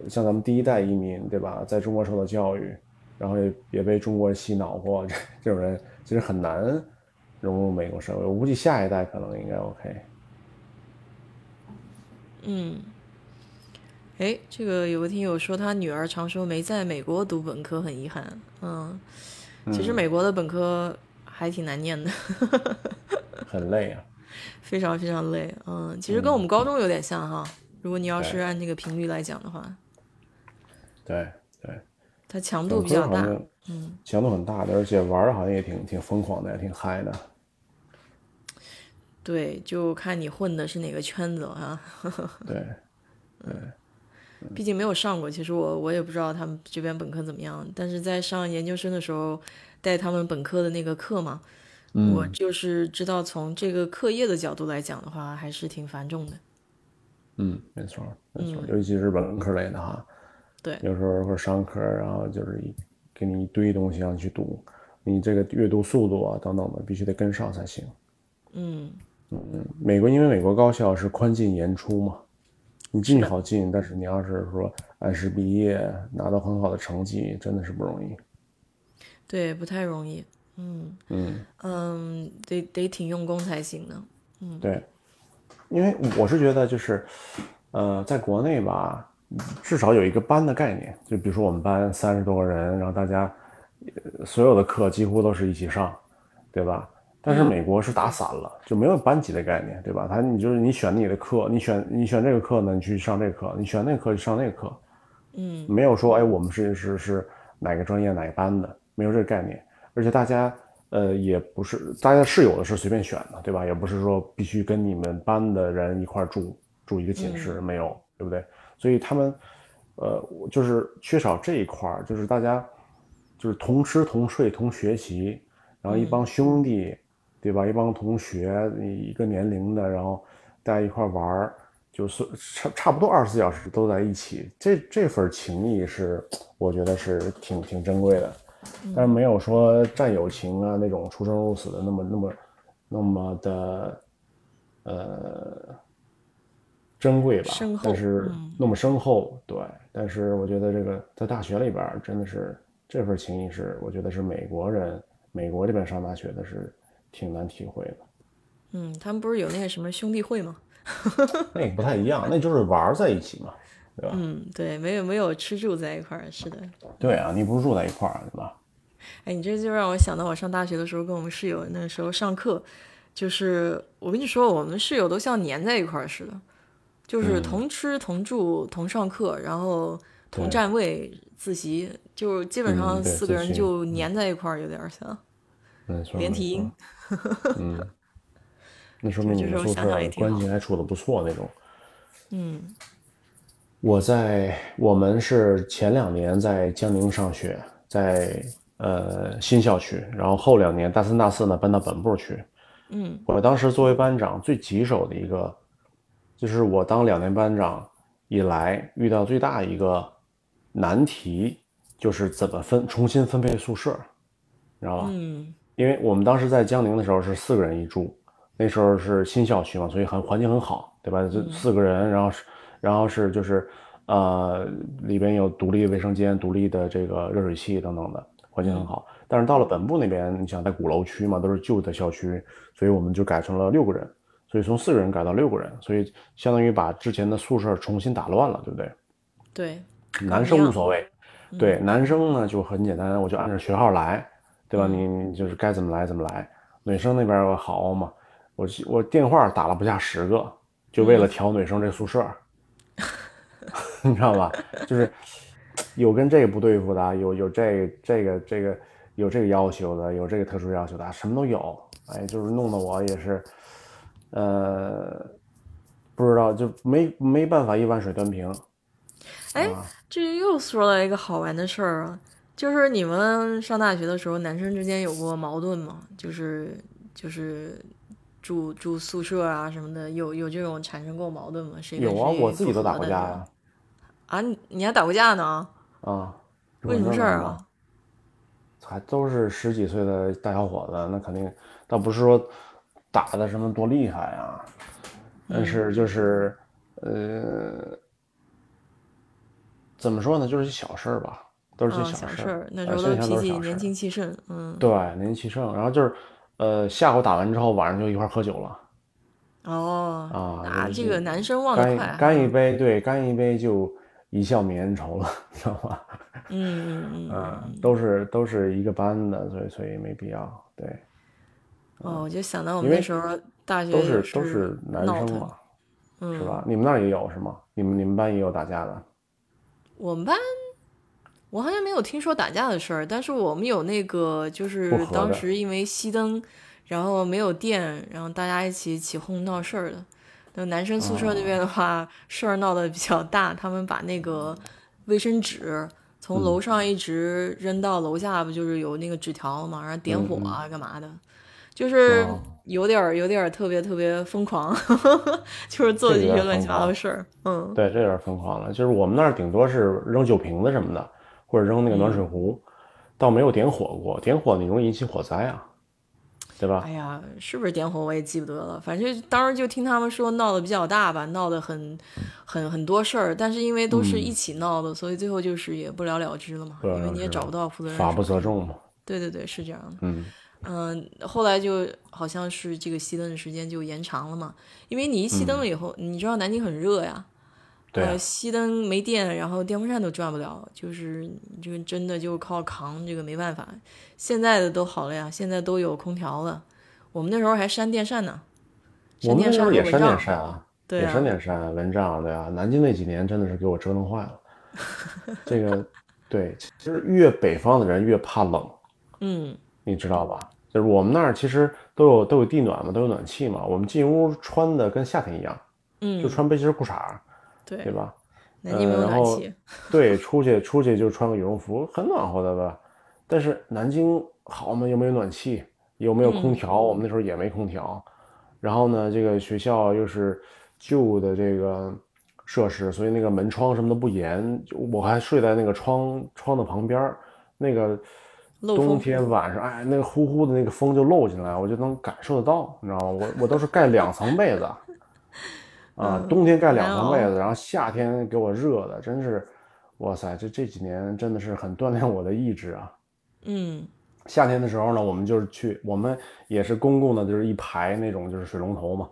像咱们第一代移民，对吧，在中国受到教育。然后也也被中国洗脑过，这这种人其实很难融入美国社会。我估计下一代可能应该 OK。
嗯，哎，这个有个听友说他女儿常说没在美国读本科很遗憾。嗯，其实美国的本科还挺难念的，
很累啊，
非常非常累。嗯，其实跟我们高中有点像哈。如果你要是按这个频率来讲的话，
对对。
它强度比较大，
嗯，强度很大的，而且玩儿好像也挺挺疯狂的，也挺嗨的。
对，就看你混的是哪个圈子哈。
对，对。
毕竟没有上过，其实我我也不知道他们这边本科怎么样。但是在上研究生的时候带他们本科的那个课嘛，我就是知道从这个课业的角度来讲的话，还是挺繁重的。
嗯，没错，没错，尤其是本科类的哈。
对，
有时候会上课，然后就是给你一堆东西让你去读，你这个阅读速度啊等等的必须得跟上才行。
嗯
嗯嗯，美国因为美国高校是宽进严出嘛，你进去好进，但是你要是说按时毕业拿到很好的成绩，真的是不容易。
对，不太容易。嗯
嗯
嗯，得得挺用功才行的。嗯，
对，因为我是觉得就是，呃，在国内吧，至少有一个班的概念，就比如说我们班三十多个人，然后大家呃所有的课几乎都是一起上，对吧？但是美国是打散了，就没有班级的概念，对吧？他你就是你选你的课，你选你选这个课呢，你去上这个课；你选那个课就上那个课，
嗯
没有说哎我们是是是哪个专业哪个班的，没有这个概念，而且大家呃也不是大家室友的是随便选的，对吧？也不是说必须跟你们班的人一块儿住住一个寝室，没有，对不对？所以他们呃就是缺少这一块儿，就是大家就是同吃同睡同学习，然后一帮兄弟，对吧？一帮同学一个年龄的，然后大家一块玩儿。就是差差不多二十四小时都在一起，这这份情谊是我觉得是挺挺珍贵的，但是没有说战友情啊那种出生入死的那么那么那么的呃珍贵吧但是
嗯
那么深厚，对。但是我觉得这个在大学里边真的是这份情谊是我觉得是美国人美国这边上大学的是挺难体会的。
嗯，他们不是有那个什么兄弟会吗？
那个不太一样，那就是玩在一起嘛，对吧？
嗯，对，没有没有吃住在一块儿，是的。
对啊，你不是住在一块儿，对吧？
哎，你这就让我想到我上大学的时候，跟我们室友那个时候上课，就是我跟你说，我们室友都像粘在一块儿似的，就是同吃同住同上课，然后同
对
站位自习，就基本上四个人就粘在一块儿，有点像
嗯，
连体婴
错。嗯，那说明你们宿舍关系还处的不错那种。
嗯
我在我们是前两年在江宁上学，在呃新校区，然后后两年大三大四呢搬到本部去。
嗯
我当时作为班长，最棘手的一个，就是我当两年班长以来遇到最大一个难题，就是怎么分重新分配宿舍，你知道吧？
嗯
因为我们当时在江宁的时候是四个人一住，那时候是新校区嘛，所以很环境很好，对吧？这四个人，然后是，然后是就是，呃，里边有独立卫生间、独立的这个热水器等等的，环境很好。但是到了本部那边，你想在鼓楼区嘛，都是旧的校区，所以我们就改成了六个人，所以从四个人改到六个人，所以相当于把之前的宿舍重新打乱了，对不对？
对，
男生无所谓，对，男生呢就很简单，我就按照学号来，对吧？你你就是该怎么来怎么来。女生那边好嘛，我我电话打了不下十个，就为了调女生这宿舍，你知道吧？就是有跟这个不对付的，有有这这个这个有这个要求的，有这个特殊要求的，什么都有。哎，就是弄得我也是，呃，不知道就没没办法一碗水端平。
哎
啊
这又说了一个好玩的事儿啊，就是你们上大学的时候，男生之间有过矛盾吗？就是就是住住宿舍啊什么的，有有这种产生过矛盾吗？
有啊，我自己都打过架呀。
啊！你你还打过架呢？
啊，
为什么事儿啊？
还都是十几岁的大小伙子，那肯定倒不是说打的什么多厉害啊，但是就是呃，怎么说呢，就是小事儿吧，都是些
嗯，小
事
那时
呃
候都脾气年轻气盛，嗯，
对，年轻气盛，然后就是呃，下午打完之后，晚上就一块儿喝酒了
哦，
啊，
这个男生忘得
干一
快啊，
干一杯，对，干一杯就一笑泯恩仇了，知道吧？
嗯嗯嗯，
嗯，都是都是一个班的，所以所以没必要，对。
哦，我就想到我们那时候大学
都是都是男生嘛，
嗯，
是吧？你们那儿也有是吗？你们你们班也有打架的？
我们班，我好像没有听说打架的事儿，但是我们有那个，就是当时因为熄灯，然后没有电，然后大家一起起哄闹事儿的。那男生宿舍那边的话，事儿闹得比较大，他们把那个卫生纸从楼上一直扔到楼下，不就是有那个纸条嘛，然后点火啊，干嘛的，就是
哦
有点儿有点儿特别特别疯狂，就是做这些乱七八糟的事儿，嗯。
对，这有点疯狂了。就是我们那儿顶多是扔酒瓶子什么的，或者扔那个暖水壶，倒没有点火过。点火你容易引起火灾啊，对吧？
哎呀，是不是点火我也记不得了，反正当时就听他们说闹得比较大吧，闹得很很很多事儿，但是因为都是一起闹的，所以最后就是也不了了之了嘛，因为你也找不到负责人。
法不责众嘛。
对对对，是这样的。
嗯，
嗯，后来就好像是这个熄灯的时间就延长了嘛，因为你一熄灯了以后，你知道南京很热呀，
对，
熄灯没电，然后电风扇都转不了，就是就真的就靠扛，这个没办法。现在的都好了呀，现在都有空调了，我们那时候还扇电扇呢，
我们那时候也
扇
电扇啊，
对
也扇电扇蚊帐，对啊，南京那几年真的是给我折腾坏了，这个对，其实越北方的人越怕冷，
嗯，
你知道吧？就是我们那儿其实都有都有地暖嘛，都有暖气嘛。我们进屋穿的跟夏天一样，
嗯，
就穿背心裤衩，
对
对吧？
南京没有暖气，
对，出去出去就穿个羽绒服，很暖和的吧？但是南京好嘛，又没有暖气，又没有空调，我们那时候也没空调。然后呢，这个学校又是旧的这个设施，所以那个门窗什么的不严，我还睡在那个窗窗的旁边那个。冬天晚上，哎，那个呼呼的那个风就漏进来，我就能感受得到，你知道吗？我我都是盖两层被子，啊，冬天盖两层被子，然后夏天给我热的，真是，哇塞，这这几年真的是很锻炼我的意志啊。
嗯，
夏天的时候呢，我们就是去，我们也是公共的，就是一排那种就是水龙头嘛，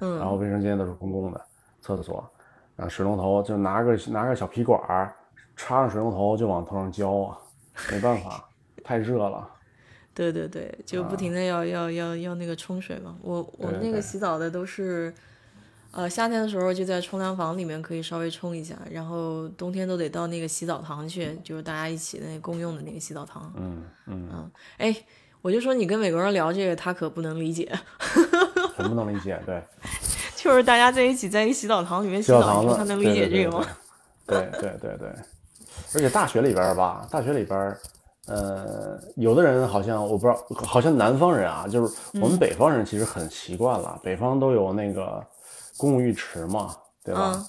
嗯，
然后卫生间都是公共的厕所，啊，水龙头就拿个拿个小皮管儿插上水龙头就往头上浇啊，没办法。太热了，
对对对，就不停的要要要要那个冲水嘛。我我们那个洗澡的都是，呃，夏天的时候就在冲凉房里面可以稍微冲一下，然后冬天都得到那个洗澡堂去，就是大家一起的那共用的那个洗澡堂。
嗯嗯嗯。
哎，我就说你跟美国人聊这个，他可不能理解。
很不能理解，对。
就是大家在一起在一个洗澡堂里面洗
澡，
他能理解这个吗？
对对对对。而且大学里边吧，大学里边。呃，有的人好像我不知道，好像南方人啊，就是我们北方人其实很习惯了，北方都有那个公共浴池嘛，对吧？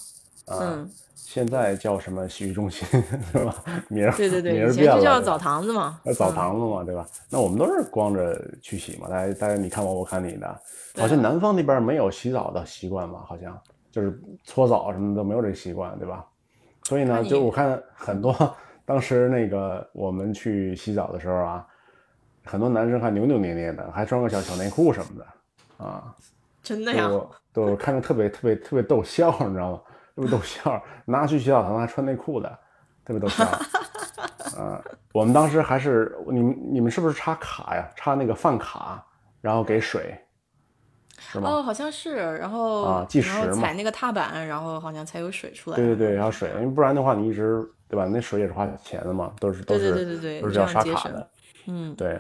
嗯，
现在叫什么洗浴中心 是吧？名儿
对对对，
以前
就叫澡堂子嘛，
澡堂子嘛，对吧？那我们都是光着去洗嘛，大家大家你看我我看你的，好像南方那边没有洗澡的习惯吧？好像就是搓澡什么都没有这个习惯，对吧？所以呢，就我看很多。当时那个我们去洗澡的时候啊，很多男生还扭扭捏捏的，还穿个小小内裤什么的，啊，
真的呀，
都看着特别特别特别逗笑，你知道吗？特别逗笑，拿去洗澡堂还穿内裤的，特别逗笑。啊，我们当时还是你们你们是不是插卡呀？插那个饭卡，然后给水，是吗？
哦，好像是，然后
啊计时嘛，
踩那个踏板，然后好像才有水出来。
对对对，然后水，因为不然的话你一直。对吧？那水也是花钱的嘛，都是都是都是要刷卡的。
嗯，
对。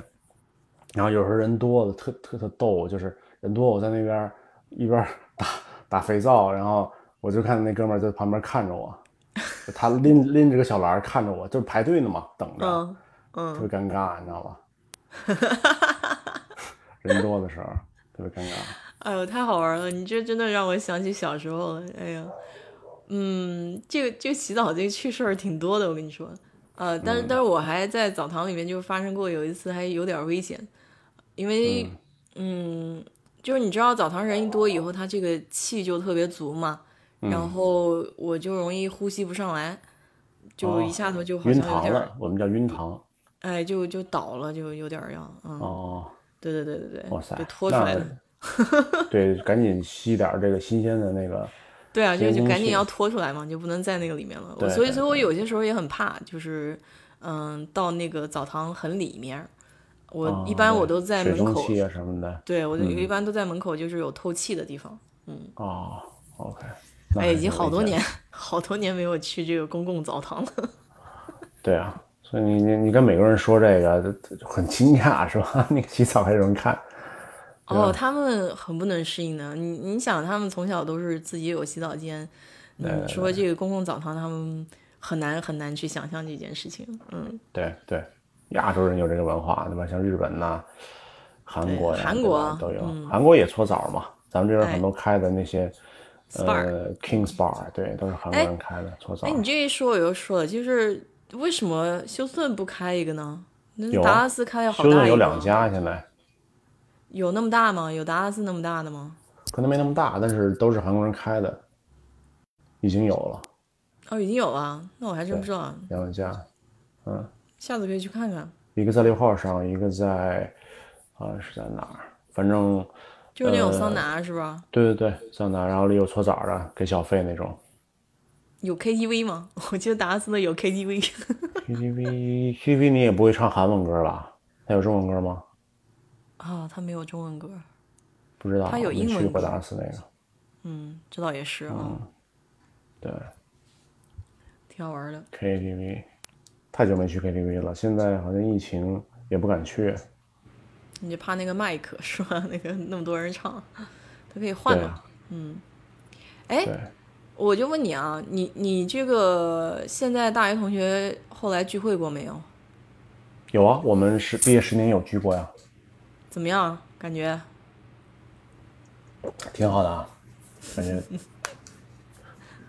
然后有时候人多的特特特逗，就是人多，我在那边一边打打肥皂，然后我就看那哥们儿在旁边看着我，他拎 拎着个小篮看着我，就是排队呢嘛，等着，
嗯，
特别尴尬，你知道吧？人多的时候特别尴尬。
哎呦，太好玩了！你这真的让我想起小时候了。哎呀。嗯，这个这个洗澡这个趣事儿挺多的，我跟你说，呃，但是但是我还在澡堂里面就发生过有一次还有点危险，因为嗯，就是你知道澡堂人一多以后，他这个气就特别足嘛，然后我就容易呼吸不上来，就一下头就好像有点
儿，我们叫晕糖，
哎，就就倒了，就有点要，嗯，
哦，
对对对对对，
哇塞，
被拖出来了，
对，赶紧吸点这个新鲜的那个。
对啊，就就赶紧要拖出来嘛，就不能在那个里面了。所以，所以我有些时候也很怕，就是，嗯，到那个澡堂很里面，我一般我都在门口
啊什么的。
对，我一般都在门口，就是有透气的地方。嗯。
哦，OK。
哎，已经好多年，好多年没有去这个公共澡堂了。
对啊，所以你你你跟美国人说这个很惊讶是吧？那个洗澡还有人看。
哦，他们很不能适应的。你你想，他们从小都是自己有洗澡间，你说这个公共澡堂，他们很难很难去想象这件事情。嗯，
对对，亚洲人有这个文化，对吧？像日本呐、韩国呀，
韩国
都有。韩国也搓澡嘛，咱们这边很多开的那些呃 Kings Bar，对，都是韩国人开的搓澡。
哎，你这一说我又说了，就是为什么休斯顿不开一个呢？
那
达拉斯开好大
休斯顿有两家现在。
有那么大吗？有达拉斯那么大的吗？
可能没那么大，但是都是韩国人开的，已经有了。
哦，已经有了，那我还真不知道。
两家，嗯，
下次可以去看看。
一个在六号上，一个在好像是在哪儿，反正
就是那种桑拿是吧？
对对对，桑拿，然后里有搓澡的，给小费那种。
有 KTV 吗？我记得达拉斯的有 KTV。
KTV KTV 你也不会唱韩文歌吧？他有中文歌吗？
啊，他没有中文歌。
不知道。
他有英文。
去过达拉斯那个。
嗯，这倒也是
啊。对。
挺好玩的。
KTV，太久没去 KTV 了，现在好像疫情也不敢去。
你就怕那个麦克是吧？那个那么多人唱，他可以换嘛？嗯。哎。我就问你啊，你你这个现在大学同学后来聚会过没有？
有啊，我们是毕业十年有聚过呀。
怎么样？感觉？
挺好的啊，感觉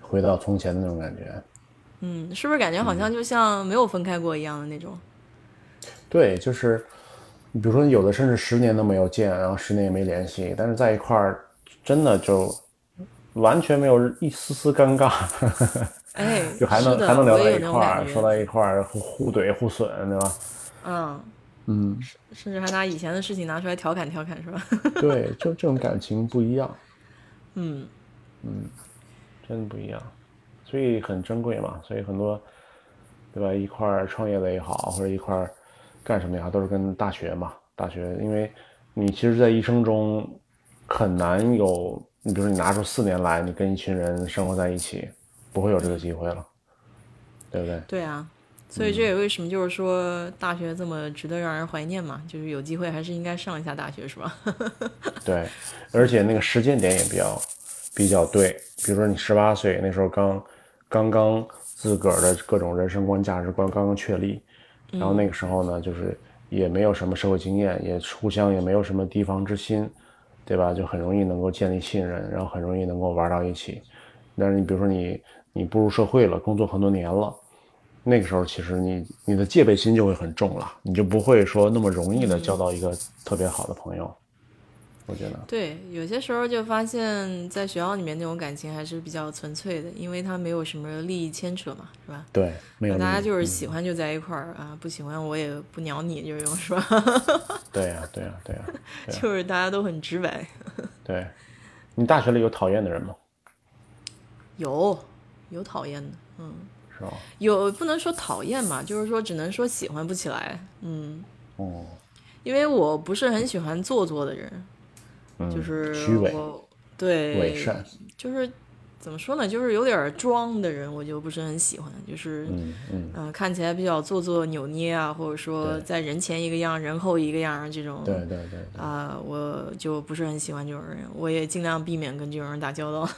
回到从前的那种感觉。
嗯，是不是感觉好像就像没有分开过一样的那种？
对，就是你比如说有的甚至十年都没有见，然后十年也没联系，但是在一块儿真的就。完全没有一丝丝尴尬，
哎，
就还能还能聊到一块儿，说到一块儿互互怼互损，对吧？嗯嗯，
甚至还拿以前的事情拿出来调侃调侃，是吧？
对，就这种感情不一样。
嗯
嗯，真的不一样，所以很珍贵嘛。所以很多，对吧？一块儿创业的也好，或者一块儿干什么也好，都是跟大学嘛。大学，因为你其实，在一生中很难有。你比如说，你拿出四年来，你跟一群人生活在一起，不会有这个机会了，对不对？
对啊，所以这也为什么就是说大学这么值得让人怀念嘛，就是有机会还是应该上一下大学，是吧？
对，而且那个时间点也比较比较对。比如说你十八岁那时候刚刚刚自个儿的各种人生观、价值观刚刚确立，然后那个时候呢，就是也没有什么社会经验，也互相也没有什么提防之心。对吧？就很容易能够建立信任，然后很容易能够玩到一起。但是你比如说你你步入社会了，工作很多年了，那个时候其实你你的戒备心就会很重了，你就不会说那么容易的交到一个特别好的朋友。我觉得
对，有些时候就发现，在学校里面那种感情还是比较纯粹的，因为他没有什么利益牵扯嘛，是吧？
对，没有。
大家就是喜欢就在一块儿啊，不喜欢我也不鸟你，就这种，是吧？
对呀，对呀，对呀，
就是大家都很直白。
对，你大学里有讨厌的人吗？
有，有讨厌的，嗯，
是吧？
有不能说讨厌嘛，就是说只能说喜欢不起来，嗯。哦。因为我不是很喜欢做作的人。就是
虚伪，
对，
伪善，
就是怎么说呢？就是有点装的人，我就不是很喜欢。就是嗯嗯，看起来比较做作、扭捏啊，或者说在人前一个样，人后一个样这种。
对对对。
啊，我就不是很喜欢这种人，我也尽量避免跟这种人打交道。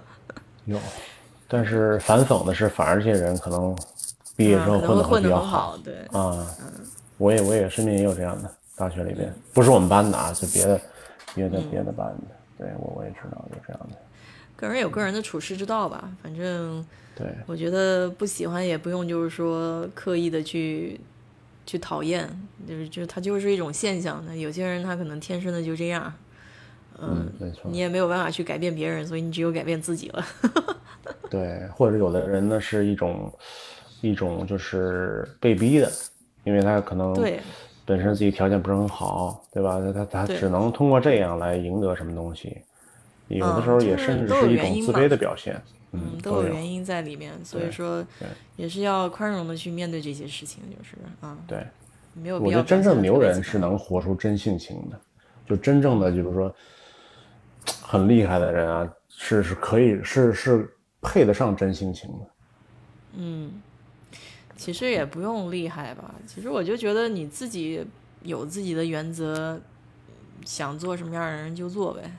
有，但是反讽的是，反而这些人可能毕业之后混
的
会比较
好。对
啊，我也我也身边也有这样的，大学里边不是我们班的啊，是别的。别的别的班的，对我我也知道有这样的。
个人有个人的处事之道吧，反正
对，
我觉得不喜欢也不用，就是说刻意的去去讨厌，就是就他就是一种现象。那有些人他可能天生的就这样，
嗯，没错，
你也没有办法去改变别人，所以你只有改变自己了。
对，或者有的人呢是一种一种就是被逼的，因为他可能
对。
本身自己条件不是很好，对吧？他他他只能通过这样来赢得什么东西，有的时候也甚至是一种自卑的表现。
嗯，
都
有原因在里面，所以说也是要宽容的去面对这些事情，就是啊，
对，
没有必
要。我觉得真正牛人是能活出真性情的，就真正的就是说很厉害的人啊，是是可以是是配得上真性情的。
嗯。其实也不用厉害吧，其实我就觉得你自己有自己的原则，想做什么样的人就做呗。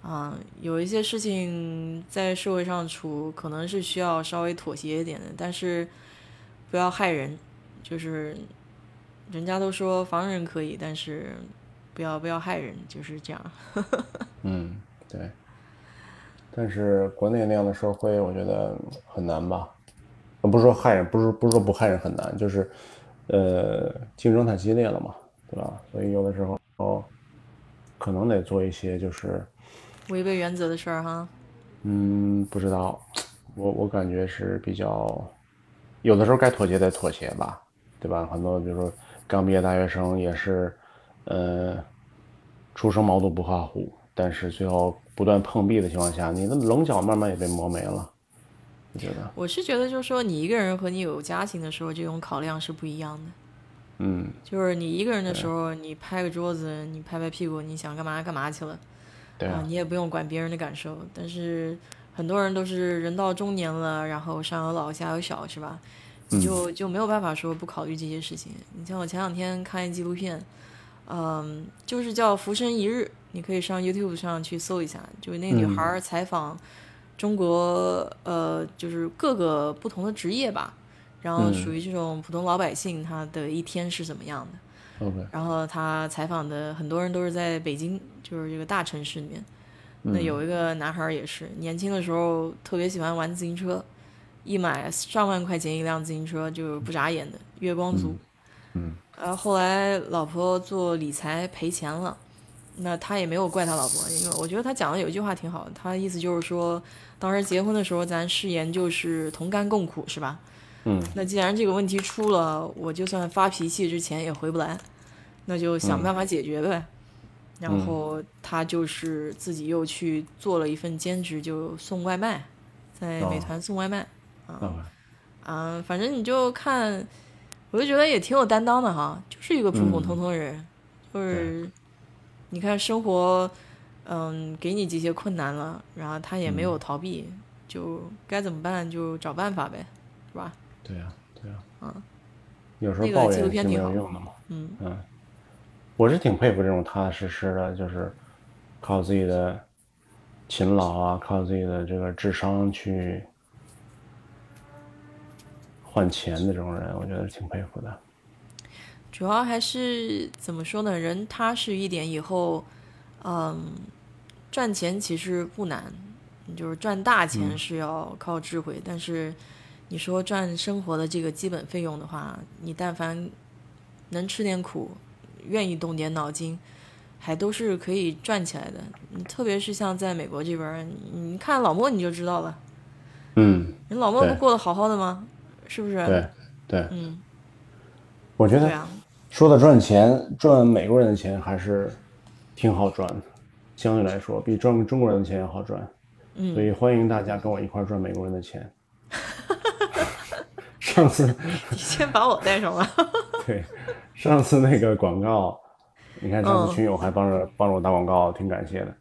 啊，有一些事情在社会上处，可能是需要稍微妥协一点的，但是不要害人。就是人家都说防人可以，但是不要不要害人，就是这样。
嗯，对。但是国内那样的社会，我觉得很难吧。不是说害人，不是不是说不害人很难，就是，呃，竞争太激烈了嘛，对吧？所以有的时候，可能得做一些就是
违背原则的事儿哈。
嗯，不知道，我我感觉是比较，有的时候该妥协得妥协吧，对吧？很多比如说刚毕业大学生也是，呃，初生毛肚不怕虎，但是最后不断碰壁的情况下，你的棱角慢慢也被磨没了。我觉得，
我是觉得，就是说，你一个人和你有家庭的时候，这种考量是不一样的。
嗯，
就是你一个人的时候，你拍个桌子，你拍拍屁股，你想干嘛干嘛去了，
对啊，
你也不用管别人的感受。但是很多人都是人到中年了，然后上有老下有小，是吧？你就就没有办法说不考虑这些事情。你像我前两天看一纪录片，嗯，就是叫《浮生一日》，你可以上 YouTube 上去搜一下，就是那女孩采访。中国呃，就是各个不同的职业吧，然后属于这种普通老百姓，他的一天是怎么样
的？OK。
然后他采访的很多人都是在北京，就是这个大城市里面。那有一个男孩也是，年轻的时候特别喜欢玩自行车，一买上万块钱一辆自行车就不眨眼的，月光族。
嗯。
呃，后来老婆做理财赔钱了，那他也没有怪他老婆，因为我觉得他讲的有一句话挺好的，他的意思就是说。当时结婚的时候，咱誓言就是同甘共苦，是吧？
嗯。
那既然这个问题出了，我就算发脾气之前也回不来，那就想办法解决呗。然后他就是自己又去做了一份兼职，就送外卖，在美团送外卖。啊。啊，反正你就看，我就觉得也挺有担当的哈，就是一个普普通通人，就是你看生活。嗯，给你这些困难了，然后他也没有逃避，就该怎么办就找办法呗，是吧？
对呀，对呀。
嗯。
有时候抱怨
是
没有用的
嘛。
嗯嗯。我是挺佩服这种踏踏实实的，就是靠自己的勤劳啊，靠自己的这个智商去换钱的这种人，我觉得挺佩服的。
主要还是怎么说呢？人踏实一点以后，嗯。赚钱其实不难，就是赚大钱是要靠智慧。但是你说赚生活的这个基本费用的话，你但凡能吃点苦，愿意动点脑筋，还都是可以赚起来的。特别是像在美国这边，你看老莫你就知道了。
嗯，
人老莫不过得好好的吗？是不是？
对对。
嗯，
我觉得说到赚钱，赚美国人的钱还是挺好赚的。相对来说，比赚中国人的钱要好赚，嗯所以欢迎大家跟我一块赚美国人的钱。上次
你先把我带上了。
对，上次那个广告，你看上次群友还帮着帮着我打广告，挺感谢的。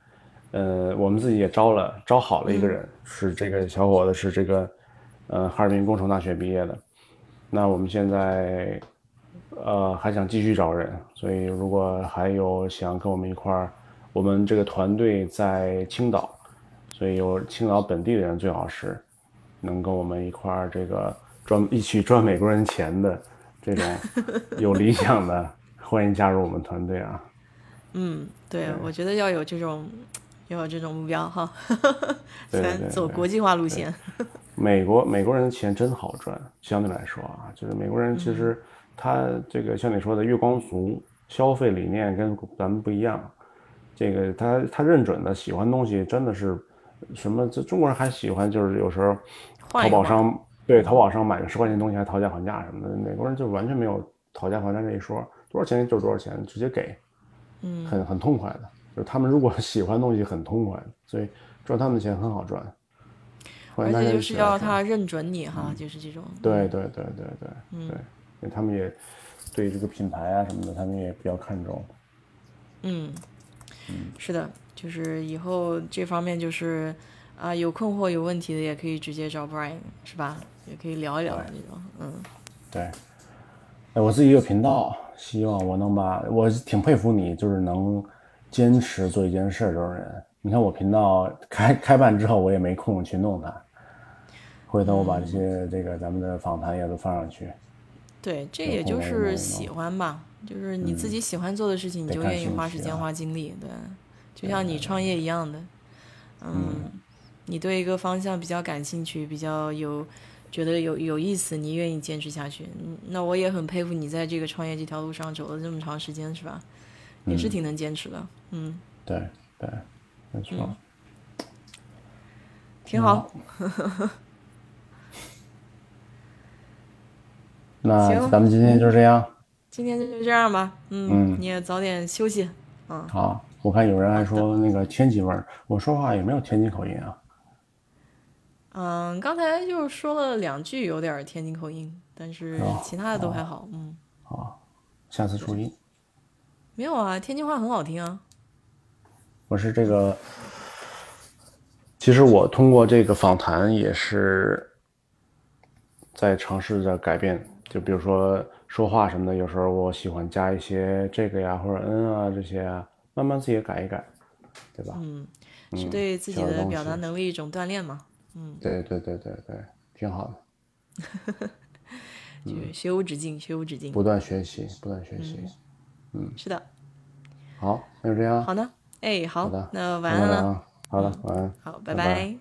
呃，我们自己也招了招好了一个人，是这个小伙子，是这个呃哈尔滨工程大学毕业的。那我们现在呃还想继续找人，所以如果还有想跟我们一块儿。我们这个团队在青岛，所以有青岛本地的人最好是能跟我们一块儿这个赚一起赚美国人钱的这种 有理想的，欢迎加入我们团队啊！
嗯，对，我觉得要有这种要有这种目标哈，
咱
走国际化路线。
美国美国人的钱真好赚，相对来说啊，就是美国人其实他这个像你说的月光族消费理念跟咱们不一样。这个他他认准的喜欢东西真的是什么？这中国人还喜欢就是有时候淘宝上对淘宝上买个十块钱东西还讨价还价什么的，美国人就完全没有讨价还价这一说，多少钱就是多少钱，直接给，
嗯，
很很痛快的。就是他们如果喜欢东西很痛快，所以赚他们的钱很好赚。
而且就是要他认准你哈，就是这种。
对对对对对，嗯，对，因为他们也对这个品牌啊什么的，他们也比较看重。
嗯。是的，就是以后这方面就是啊，有困惑、有问题的也可以直接找 Brian，是吧？也可以聊一聊这种，嗯，
对。哎，我自己有频道，希望我能把我挺佩服你，就是能坚持做一件事这种人。你看我频道开开办之后，我也没空去弄它。回头我把这些这个咱们的访谈也都放上去。
对，这也就是喜欢吧。就是你自己喜欢做的事情，你就愿意花时间花精力，对，就像你创业一样的，嗯，你对一个方向比较感兴趣，比较有觉得有有意思，你愿意坚持下去，那我也很佩服你在这个创业这条路上走了这么长时间，是吧？也是挺能坚持的，嗯，
对对，没错，
挺好。
那咱们今天就这样。
今天就这样吧。嗯，你也早点休息。嗯，
好。我看有人还说那个天津味儿，我说话也没有天津口音啊。
嗯，刚才就说了两句有点天津口音，但是其他的都还好。嗯，
好，下次注意。
没有啊，天津话很好听啊。
我是这个，其实我通过这个访谈也是在尝试着改变，就比如说说话什么的，有时候我喜欢加一些这个呀或者嗯啊这些啊，慢慢自己改一改，对吧？
嗯，是对自己的表达能力一种锻炼嘛。嗯，
对对对对对，挺好
的。就学无止境，学无止境，
不断学习，不断学习。嗯，
是的。
好，那就这样。
好的，哎，
好
的，那晚安了。
好的，晚安。
好，拜拜。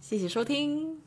谢谢收听。